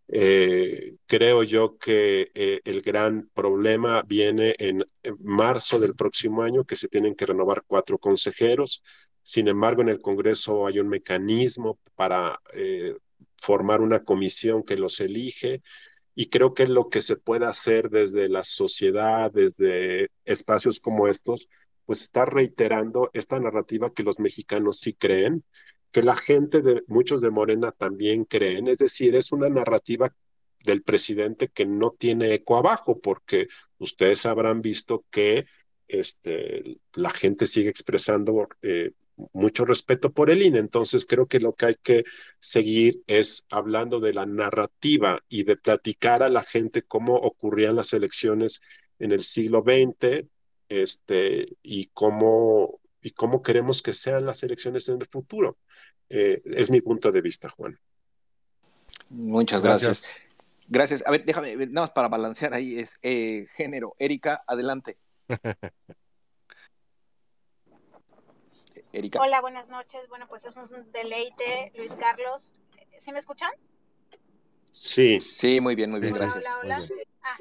Eh, creo yo que eh, el gran problema viene en, marzo del próximo año, que se tienen que renovar cuatro consejeros. Sin embargo, en el Congreso hay un mecanismo para eh, formar una comisión que los elige y creo que lo que se puede hacer desde la sociedad, desde espacios como estos, pues está reiterando esta narrativa que los mexicanos sí creen, que la gente de muchos de Morena también creen, es decir, es una narrativa del presidente que no tiene eco abajo, porque ustedes habrán visto que este, la gente sigue expresando eh, mucho respeto por el INE. Entonces creo que lo que hay que seguir es hablando de la narrativa y de platicar a la gente cómo ocurrían las elecciones en el siglo XX este, y, cómo, y cómo queremos que sean las elecciones en el futuro. Eh, es mi punto de vista, Juan. Muchas gracias. gracias. A ver, déjame, nada más para balancear ahí, es eh, género. Erika, adelante. Hola, buenas noches. Bueno, pues es un deleite, Luis Carlos. ¿Sí me escuchan? Sí. Sí, muy bien, muy bien, gracias. Hola, hola. Ah,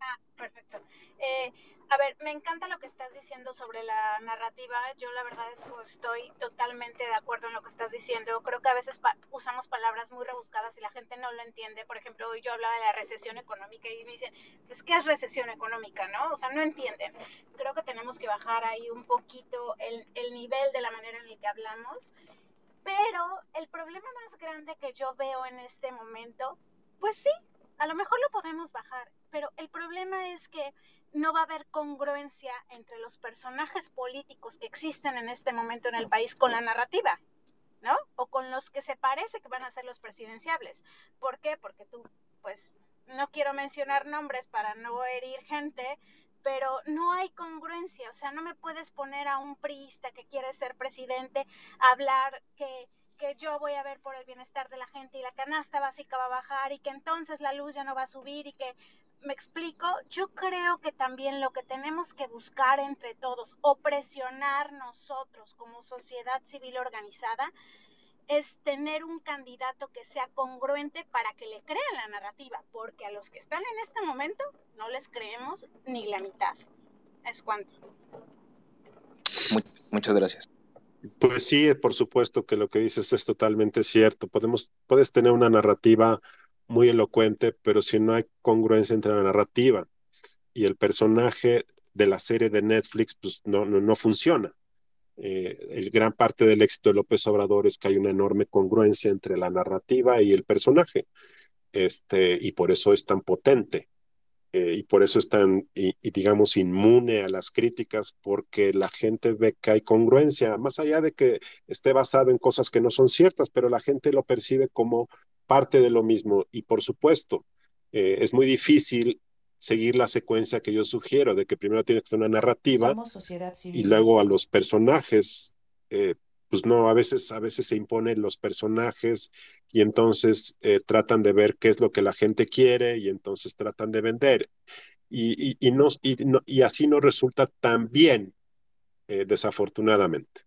ah, perfecto. Eh, a ver, me encanta lo que estás diciendo sobre la narrativa. Yo la verdad es que estoy totalmente de acuerdo en lo que estás diciendo. Creo que a veces usamos palabras muy rebuscadas y la gente no lo entiende. Por ejemplo, hoy yo hablaba de la recesión económica y me dicen, pues, ¿qué es recesión económica? ¿No? O sea, no entienden. Creo que tenemos que bajar ahí un poquito el, el nivel de la manera en la que hablamos. Pero el problema más grande que yo veo en este momento, pues sí, a lo mejor lo podemos bajar, pero el problema es que no va a haber congruencia entre los personajes políticos que existen en este momento en el país con la narrativa, ¿no? O con los que se parece que van a ser los presidenciables. ¿Por qué? Porque tú, pues, no quiero mencionar nombres para no herir gente, pero no hay congruencia, o sea, no me puedes poner a un priista que quiere ser presidente a hablar que que yo voy a ver por el bienestar de la gente y la canasta básica va a bajar y que entonces la luz ya no va a subir y que me explico, yo creo que también lo que tenemos que buscar entre todos o presionar nosotros como sociedad civil organizada es tener un candidato que sea congruente para que le crean la narrativa, porque a los que están en este momento no les creemos ni la mitad. Es cuanto. muchas gracias. Pues sí, por supuesto que lo que dices es totalmente cierto. Podemos, puedes tener una narrativa muy elocuente, pero si no hay congruencia entre la narrativa y el personaje de la serie de Netflix, pues no, no, no funciona. Eh, el gran parte del éxito de López Obrador es que hay una enorme congruencia entre la narrativa y el personaje, este, y por eso es tan potente. Eh, y por eso es tan, y, digamos, inmune a las críticas, porque la gente ve que hay congruencia, más allá de que esté basado en cosas que no son ciertas, pero la gente lo percibe como parte de lo mismo. Y por supuesto, eh, es muy difícil seguir la secuencia que yo sugiero, de que primero tiene que ser una narrativa y luego a los personajes, eh, pues no, a veces, a veces se imponen los personajes y entonces eh, tratan de ver qué es lo que la gente quiere y entonces tratan de vender. Y, y, no, y, así no resulta tan bien, desafortunadamente.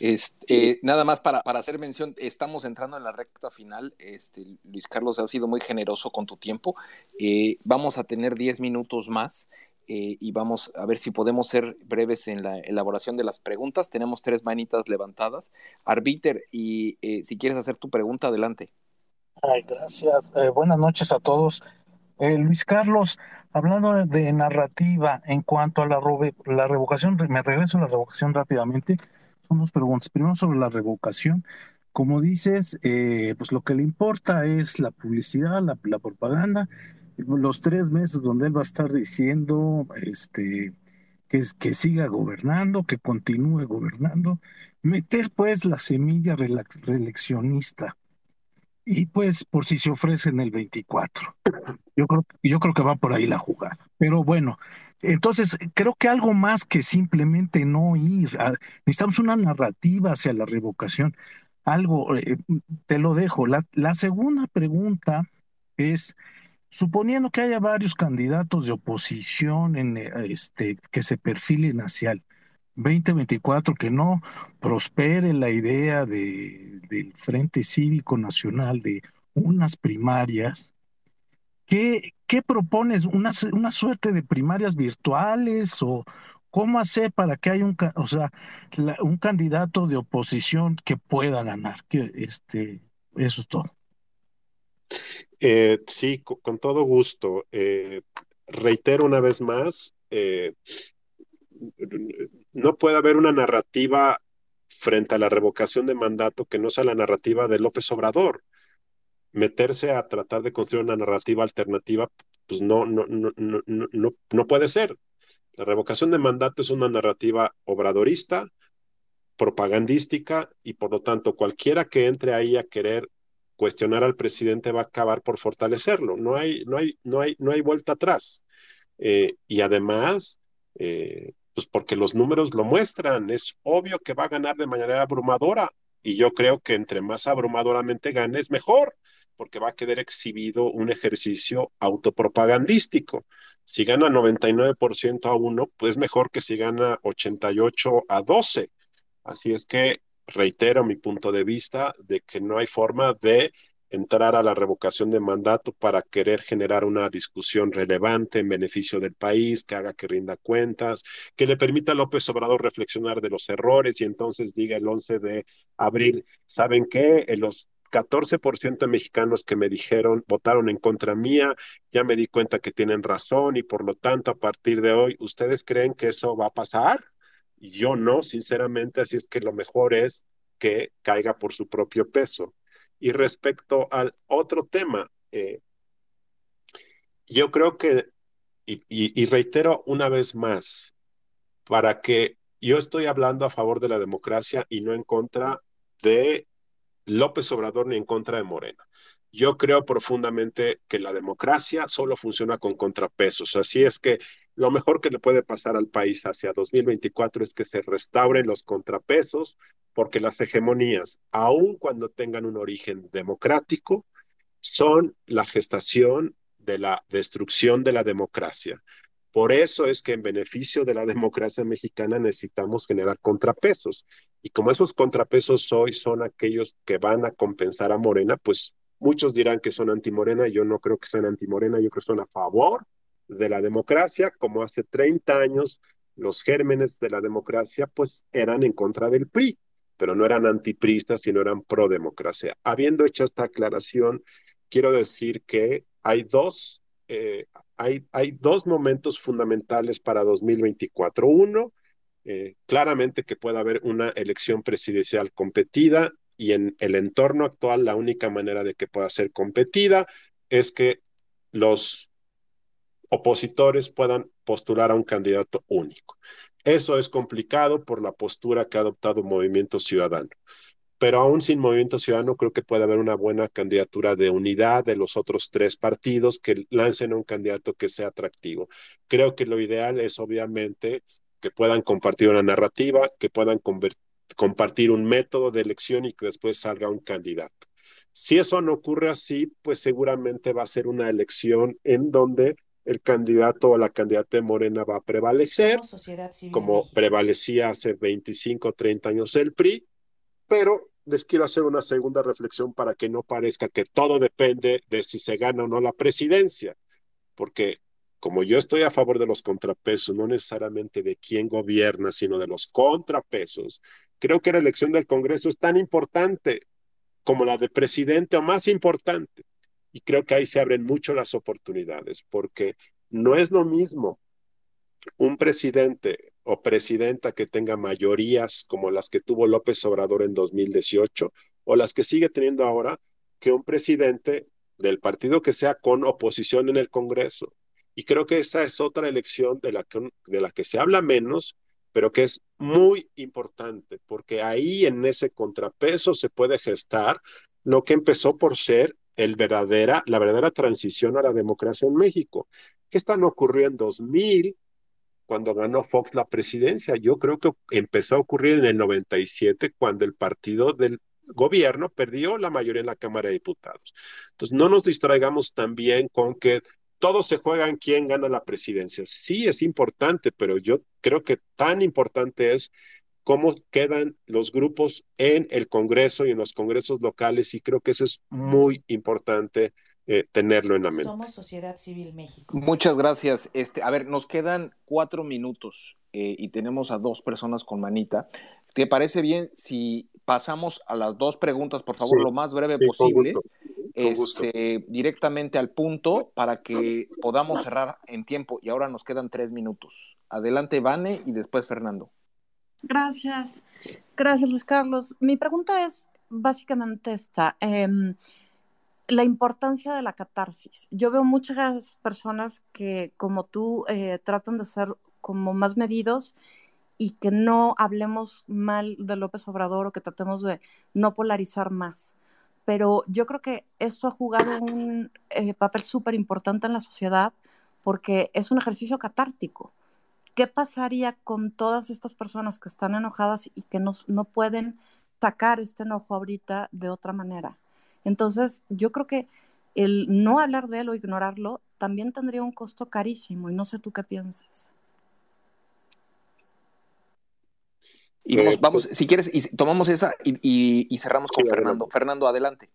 Este, nada más para, para, hacer mención, estamos entrando en la recta final. Este, Luis Carlos, ha sido muy generoso con tu tiempo. Eh, vamos a tener 10 minutos más eh, y vamos a ver si podemos ser breves en la elaboración de las preguntas. Tenemos tres manitas levantadas. Arbiter, y eh, si quieres hacer tu pregunta, adelante. Ay, gracias. buenas noches a todos. Luis Carlos, hablando de narrativa en cuanto a la, la revocación, me regreso a la revocación rápidamente son dos preguntas. Primero sobre la revocación. Como dices, eh, pues lo que le importa es la publicidad, la, propaganda, los tres meses donde él va a estar diciendo este, que, que siga gobernando, que continúe gobernando, meter pues la semilla reeleccionista y pues por si se ofrece en el 24. Yo creo, yo creo que va por ahí la jugada. Pero bueno, entonces creo que algo más que simplemente no ir, necesitamos una narrativa hacia la revocación. Algo, eh, te lo dejo. La, la segunda pregunta es, suponiendo que haya varios candidatos de oposición en, eh, este, que se perfilen hacia el 2024, que no prospere la idea de, del Frente Cívico Nacional de unas primarias, ¿qué, qué propones? ¿Una, ¿Una suerte de primarias virtuales o cómo hacer para que haya un, o sea, un candidato de oposición que pueda ganar? Que, este, eso es todo. Eh, sí, con, todo gusto. Eh, reitero una vez más, eh, no puede haber una narrativa frente a la revocación de mandato que no sea la narrativa de López Obrador. Meterse a tratar de construir una narrativa alternativa, pues no, no, no, no, no, no puede ser. La revocación de mandato es una narrativa obradorista, propagandística, y por lo tanto cualquiera que entre ahí a querer cuestionar al presidente va a acabar por fortalecerlo. No hay, no hay, no hay, no hay vuelta atrás. Eh, y además, eh, pues porque los números lo muestran. Es obvio que va a ganar de manera abrumadora y yo creo que entre más abrumadoramente gane es mejor, porque va a quedar exhibido un ejercicio autopropagandístico. Si gana 99% a uno, pues mejor que si gana 88 a 12. Así es que reitero mi punto de vista de que no hay forma de entrar a la revocación de mandato para querer generar una discusión relevante en beneficio del país, que haga que rinda cuentas, que le permita a López Obrador reflexionar de los errores y entonces diga el 11 de abril, ¿saben qué? En los 14% de mexicanos que me dijeron votaron en contra mía, ya me di cuenta que tienen razón y por lo tanto a partir de hoy, ¿ustedes creen que eso va a pasar? Yo no, sinceramente, así es que lo mejor es que caiga por su propio peso. Y respecto al otro tema, eh, yo creo que, y, reitero una vez más, para que yo estoy hablando a favor de la democracia y no en contra de López Obrador ni en contra de Morena. Yo creo profundamente que la democracia solo funciona con contrapesos. Así es que lo mejor que le puede pasar al país hacia 2024 es que se restauren los contrapesos, porque las hegemonías, aun cuando tengan un origen democrático, son la gestación de la destrucción de la democracia. Por eso es que en beneficio de la democracia mexicana necesitamos generar contrapesos. Y como esos contrapesos hoy son aquellos que van a compensar a Morena, pues muchos dirán que son antimorena, yo no creo que sean antimorena, yo creo que son a favor de la democracia, como hace 30 años los gérmenes de la democracia pues eran en contra del PRI, pero no eran antipristas, sino eran pro democracia. Habiendo hecho esta aclaración, quiero decir que hay dos, eh, hay, hay dos momentos fundamentales para 2024. Uno, eh, claramente que pueda haber una elección presidencial competida y en el entorno actual la única manera de que pueda ser competida es que los opositores puedan postular a un candidato único. Eso es complicado por la postura que ha adoptado Movimiento Ciudadano. Pero aún sin Movimiento Ciudadano creo que puede haber una buena candidatura de unidad de los otros tres partidos que lancen un candidato que sea atractivo. Creo que lo ideal es obviamente que puedan compartir una narrativa, que puedan compartir un método de elección y que después salga un candidato. Si eso no ocurre así, pues seguramente va a ser una elección en donde el candidato o la candidata de Morena va a prevalecer, como prevalecía hace 25 o 30 años el PRI, pero les quiero hacer una segunda reflexión para que no parezca que todo depende de si se gana o no la presidencia, porque como yo estoy a favor de los contrapesos, no necesariamente de quién gobierna, sino de los contrapesos, creo que la elección del Congreso es tan importante como la de presidente o más importante. Y creo que ahí se abren mucho las oportunidades, porque no es lo mismo un presidente o presidenta que tenga mayorías como las que tuvo López Obrador en 2018 o las que sigue teniendo ahora, que un presidente del partido que sea con oposición en el Congreso. Y creo que esa es otra elección de la que, de la que se habla menos, pero que es muy importante, porque ahí en ese contrapeso se puede gestar lo que empezó por ser el verdadera, la verdadera transición a la democracia en México. Esta no ocurrió en 2000, cuando ganó Fox la presidencia. Yo creo que empezó a ocurrir en el 97, cuando el partido del gobierno perdió la mayoría en la Cámara de Diputados. Entonces, no nos distraigamos también con que todos se juegan quién gana la presidencia. Sí, es importante, pero yo creo que tan importante es cómo quedan los grupos en el Congreso y en los congresos locales y creo que eso es muy importante eh, tenerlo en la mente. Somos Sociedad Civil México. Muchas gracias. Este, a ver, nos quedan cuatro minutos eh, y tenemos a dos personas con manita. ¿Te parece bien si pasamos a las dos preguntas, por favor, Sí, lo más breve sí, posible? con gusto. Este, directamente al punto para que podamos cerrar en tiempo. Y ahora nos quedan tres minutos. Adelante, Vane, y después Fernando. Gracias. Gracias, Luis Carlos. Mi pregunta es básicamente esta. em, la importancia de la catarsis. Yo veo muchas personas que, como tú, eh, tratan de ser como más medidos y que no hablemos mal de López Obrador o que tratemos de no polarizar más. Pero yo creo que esto ha jugado un eh, papel súper importante en la sociedad porque es un ejercicio catártico. ¿Qué pasaría con todas estas personas que están enojadas y que no, no pueden sacar este enojo ahorita de otra manera? Entonces, yo creo que el no hablar de él o ignorarlo también tendría un costo carísimo y no sé tú qué piensas. Y vamos, Eh, vamos, si quieres, y tomamos esa y, y- y cerramos con Sí, Fernando. adelante. Fernando, adelante.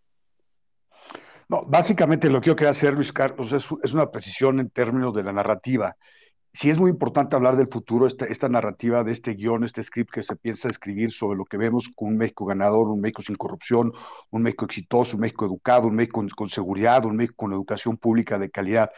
No, básicamente lo que yo quería hacer, Luis Carlos, es, es una precisión en términos de la narrativa. Sí es muy importante hablar del futuro, esta, esta narrativa de este guion, este script que se piensa escribir sobre lo que vemos con un México ganador, un México sin corrupción, un México exitoso, un México educado, un México con, con seguridad, un México con educación pública de calidad.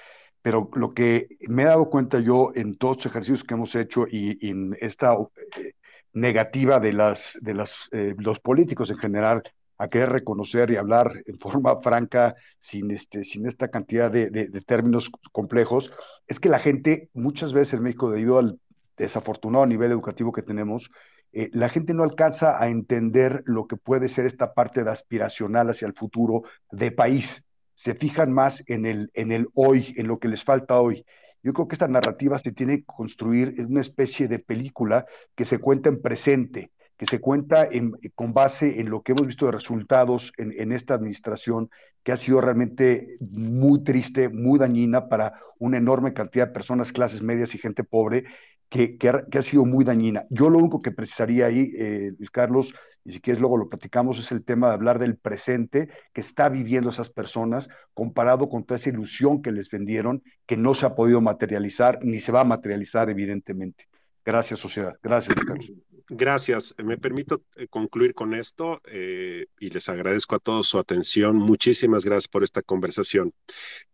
Pero lo que me he dado cuenta yo en todos los ejercicios que hemos hecho y, y en esta eh, negativa de, las, de las, eh, los políticos en general a querer reconocer y hablar en forma franca, sin, este, sin esta cantidad de, de, términos complejos, es que la gente, muchas veces en México, debido al desafortunado nivel educativo que tenemos, eh, la gente no alcanza a entender lo que puede ser esta parte de aspiracional hacia el futuro de país. Se fijan más en el, en el hoy, en lo que les falta hoy. Yo creo que esta narrativa se tiene que construir en una especie de película que se cuenta en presente, que se cuenta en, con base en lo que hemos visto de resultados en, en, esta administración, que ha sido realmente muy triste, muy dañina para una enorme cantidad de personas, clases medias y gente pobre, que, ha, sido muy dañina. Yo lo único que precisaría ahí, eh, Luis Carlos, y si quieres luego lo platicamos, es el tema de hablar del presente que está viviendo esas personas comparado con toda esa ilusión que les vendieron, que no se ha podido materializar ni se va a materializar evidentemente. Gracias, sociedad. Gracias, Luis Carlos. Gracias. Me permito eh, concluir con esto eh, y les agradezco a todos su atención. Muchísimas gracias por esta conversación.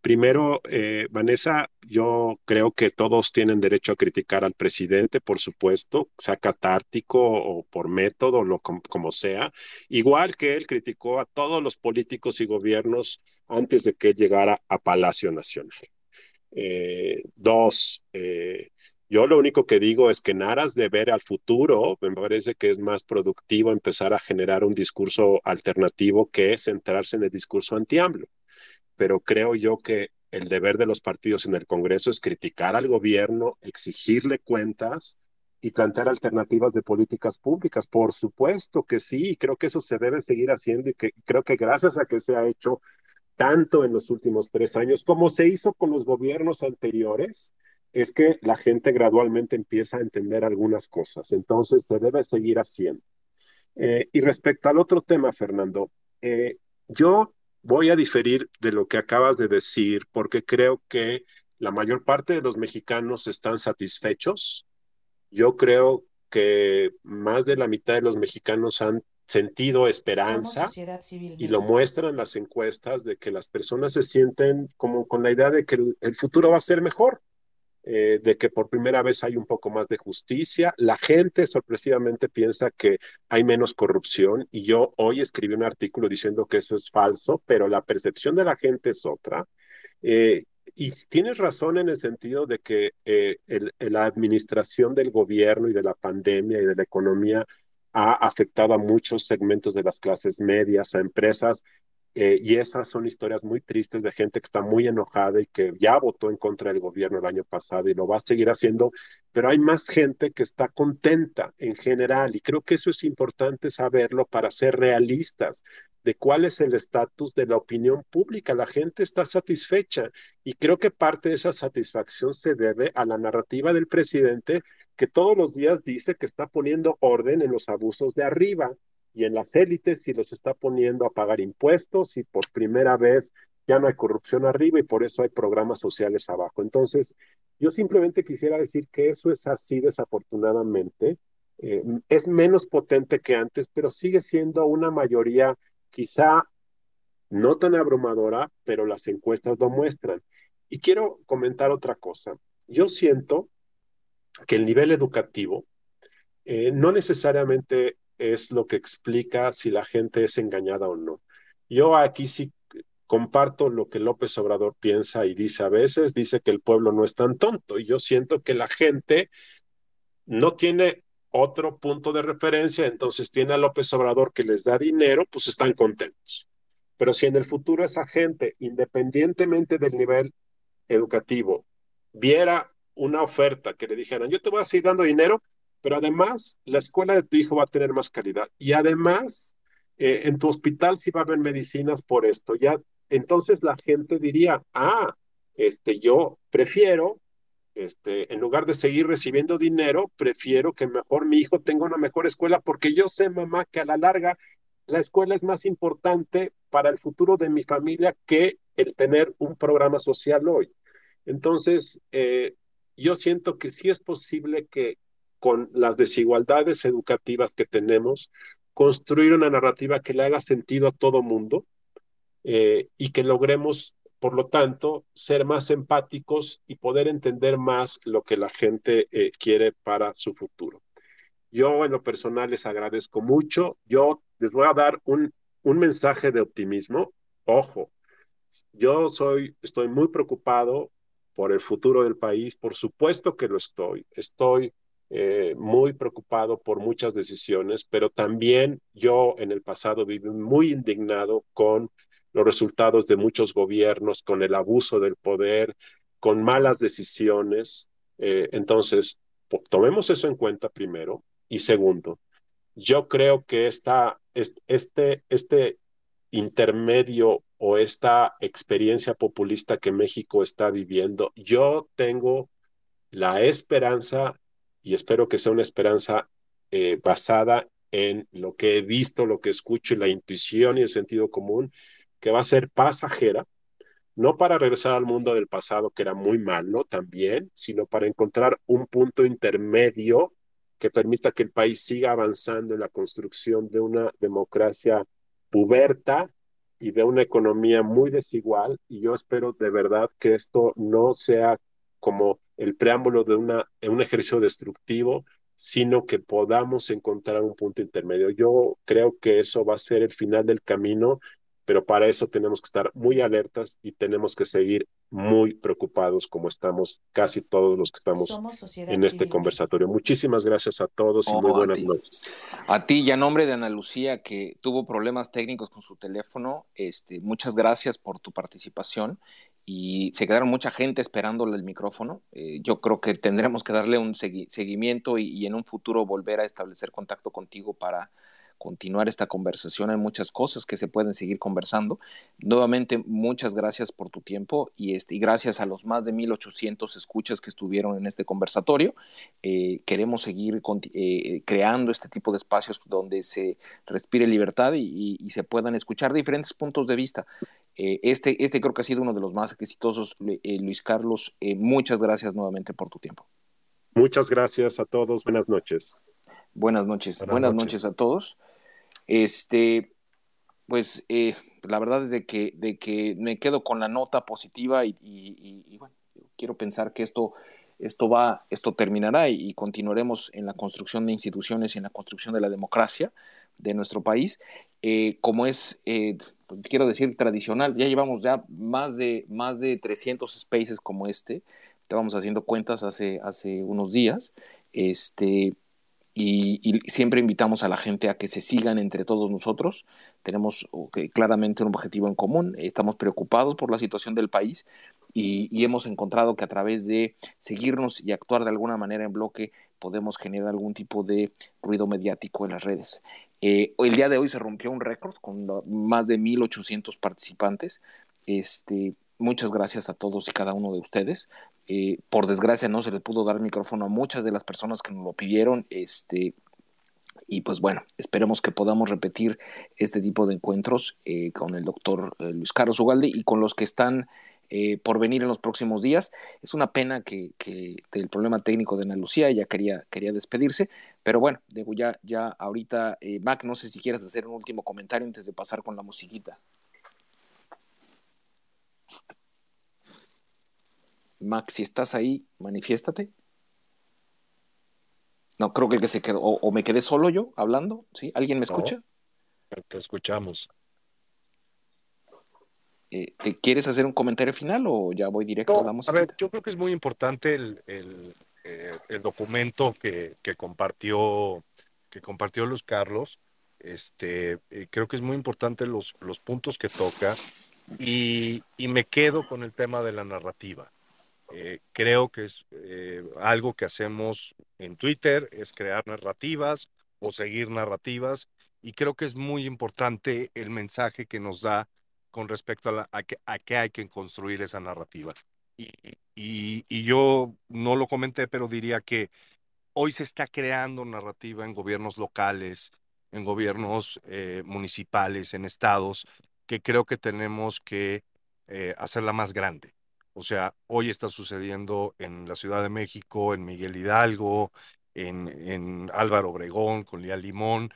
Primero, eh, Vanessa, yo creo que todos tienen derecho a criticar al presidente, por supuesto, sea catártico o por método, lo, como, como sea, igual que él criticó a todos los políticos y gobiernos antes de que llegara a Palacio Nacional. Eh, dos, yo lo único que digo es que en aras de ver al futuro, me parece que es más productivo empezar a generar un discurso alternativo que centrarse en el discurso anti-AMLO. Pero creo yo que el deber de los partidos en el Congreso es criticar al gobierno, exigirle cuentas y plantear alternativas de políticas públicas. Por supuesto que sí, creo que eso se debe seguir haciendo y que creo que gracias a que se ha hecho tanto en los últimos tres años como se hizo con los gobiernos anteriores, es que la gente gradualmente empieza a entender algunas cosas. Entonces, se debe seguir haciendo. Eh, y respecto al otro tema, Fernando, eh, yo voy a diferir de lo que acabas de decir porque creo que la mayor parte de los mexicanos están satisfechos. Yo creo que más de la mitad de los mexicanos han sentido esperanza y lo muestran las encuestas de que las personas se sienten como con la idea de que el, el futuro va a ser mejor. Eh, de que por primera vez hay un poco más de justicia. La gente sorpresivamente piensa que hay menos corrupción y yo hoy escribí un artículo diciendo que eso es falso, pero la percepción de la gente es otra. Eh, y tienes razón en el sentido de que eh, la administración del gobierno y de la pandemia y de la economía ha afectado a muchos segmentos de las clases medias, a empresas eh, y esas son historias muy tristes de gente que está muy enojada y que ya votó en contra del gobierno el año pasado y lo va a seguir haciendo, pero hay más gente que está contenta en general y creo que eso es importante saberlo para ser realistas de cuál es el estatus de la opinión pública. La gente está satisfecha y creo que parte de esa satisfacción se debe a la narrativa del presidente que todos los días dice que está poniendo orden en los abusos de arriba y en las élites y los está poniendo a pagar impuestos y por primera vez ya no hay corrupción arriba y por eso hay programas sociales abajo. Entonces, yo simplemente quisiera decir que eso es así desafortunadamente. Eh, es menos potente que antes, pero sigue siendo una mayoría quizá no tan abrumadora, pero las encuestas lo muestran. Y quiero comentar otra cosa. Yo siento que el nivel educativo eh, no necesariamente es lo que explica si la gente es engañada o no. Yo aquí sí comparto lo que López Obrador piensa y dice a veces, dice que el pueblo no es tan tonto y yo siento que la gente no tiene otro punto de referencia, entonces tiene a López Obrador que les da dinero, pues están contentos. Pero si en el futuro esa gente, independientemente del nivel educativo, viera una oferta que le dijeran, yo te voy a seguir dando dinero, pero además la escuela de tu hijo va a tener más calidad y además eh, en tu hospital sí va a haber medicinas por esto. Ya, entonces la gente diría, ah, este, yo prefiero, este, en lugar de seguir recibiendo dinero, prefiero que mejor mi hijo tenga una mejor escuela porque yo sé, mamá, que a la larga la escuela es más importante para el futuro de mi familia que el tener un programa social hoy. Entonces, eh, yo siento que sí es posible que con las desigualdades educativas que tenemos, construir una narrativa que le haga sentido a todo mundo eh, y que logremos, por lo tanto, ser más empáticos y poder entender más lo que la gente eh, quiere para su futuro. Yo en lo personal les agradezco mucho. Yo les voy a dar un, un mensaje de optimismo. Ojo, yo soy, estoy muy preocupado por el futuro del país. Por supuesto que lo estoy. Estoy eh, muy preocupado por muchas decisiones, pero también yo en el pasado viví muy indignado con los resultados de muchos gobiernos, con el abuso del poder, con malas decisiones. Eh, entonces, tomemos eso en cuenta primero. Y segundo, yo creo que esta, este, este intermedio o esta experiencia populista que México está viviendo, yo tengo la esperanza y espero que sea una esperanza eh, basada en lo que he visto, lo que escucho y la intuición y el sentido común, que va a ser pasajera, no para regresar al mundo del pasado, que era muy malo también, sino para encontrar un punto intermedio que permita que el país siga avanzando en la construcción de una democracia puberta y de una economía muy desigual. Y yo espero de verdad que esto no sea como el preámbulo de una, un ejercicio destructivo, sino que podamos encontrar un punto intermedio. Yo creo que eso va a ser el final del camino, pero para eso tenemos que estar muy alertas y tenemos que seguir muy preocupados como estamos casi todos los que estamos en este conversatorio. Muchísimas gracias a todos y muy buenas noches. A ti y a nombre de Ana Lucía que tuvo problemas técnicos con su teléfono, este, muchas gracias por tu participación y se quedaron mucha gente esperándole el micrófono. Eh, yo creo que tendremos que darle un seguimiento y, y, en un futuro volver a establecer contacto contigo para continuar esta conversación. Hay muchas cosas que se pueden seguir conversando. Nuevamente, muchas gracias por tu tiempo y, este, y gracias a los más de 1.800 escuchas que estuvieron en este conversatorio. Eh, queremos seguir eh, creando este tipo de espacios donde se respire libertad y, y, se puedan escuchar diferentes puntos de vista. Eh, este, este creo que ha sido uno de los más exitosos, Luis Carlos. muchas gracias nuevamente por tu tiempo. Muchas gracias a todos. Buenas noches. Buenas noches. Buenas, Buenas noches. a todos. Este, pues eh, la verdad es de que, de que me quedo con la nota positiva y, y, bueno, quiero pensar que esto, esto va, esto terminará y, continuaremos en la construcción de instituciones y en la construcción de la democracia de nuestro país, eh, como es, eh, quiero decir, tradicional. Ya llevamos ya más de, más de 300 spaces como este. Estábamos haciendo cuentas hace, hace unos días. Este, y, siempre invitamos a la gente a que se sigan entre todos nosotros. Tenemos claramente un objetivo en común, estamos preocupados por la situación del país y, hemos encontrado que a través de seguirnos y actuar de alguna manera en bloque podemos generar algún tipo de ruido mediático en las redes. Eh, el día de hoy se rompió un récord con más de 1.800 participantes. Este, muchas gracias a todos y cada uno de ustedes. Eh, por desgracia no se le pudo dar micrófono a muchas de las personas que nos lo pidieron. Este, y pues bueno, esperemos que podamos repetir este tipo de encuentros eh, con el doctor Luis Carlos Ugalde y con los que están por venir en los próximos días. Es una pena que, que el problema técnico de Ana Lucía ella quería, quería despedirse, pero bueno, digo, ya, ya ahorita, Mac, no sé si quieres hacer un último comentario antes de pasar con la musiquita. Max, si estás ahí, manifiéstate. No, creo que el que se quedó, o, me quedé solo yo hablando, ¿sí? ¿Alguien me escucha? te escuchamos. Eh, eh, ¿Quieres hacer un comentario final o ya voy directo a la música? A ver, yo creo que es muy importante el, el, eh, el documento que, que, compartió que compartió Luz Carlos. Este, creo que es muy importante los, los puntos que toca y, y me quedo con el tema de la narrativa. Eh, creo que es eh, algo que hacemos en Twitter, es crear narrativas o seguir narrativas, y creo que es muy importante el mensaje que nos da con respecto a, la, hay que construir esa narrativa. Y, yo no lo comenté, pero diría que hoy se está creando narrativa en gobiernos locales, en gobiernos eh, municipales, en estados, que creo que tenemos que hacerla más grande o sea, hoy está sucediendo en la Ciudad de México, en Miguel Hidalgo, en, en Álvaro Obregón, con Lía Limón.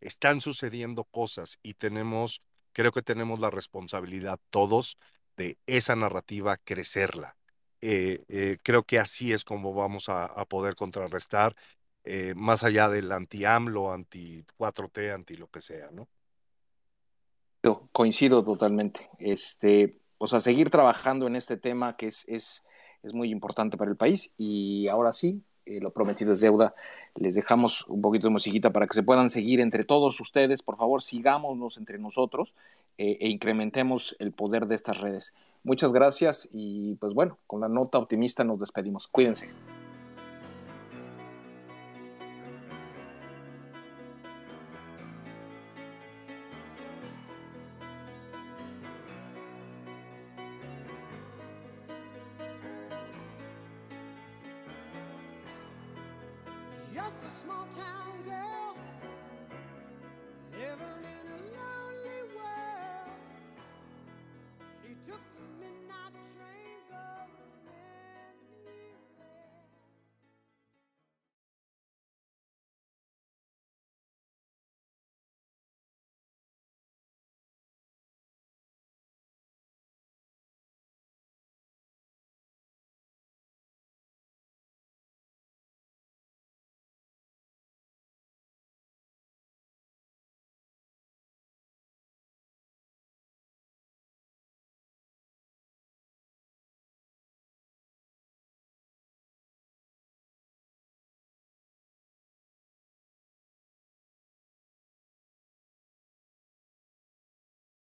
Están sucediendo cosas y tenemos, creo que tenemos la responsabilidad todos de esa narrativa crecerla. Eh, eh, creo que así es como vamos a, poder contrarrestar, eh, más allá del anti-AMLO, anti-4T, anti lo que sea, ¿no? Coincido totalmente. Este, pues a seguir trabajando en este tema que es, es, es muy importante para el país. Y ahora sí, eh, lo prometido es deuda. Les dejamos un poquito de musiquita para que se puedan seguir entre todos ustedes. Por favor, sigámonos entre nosotros eh, e incrementemos el poder de estas redes. Muchas gracias y pues bueno, con la nota optimista nos despedimos. Cuídense.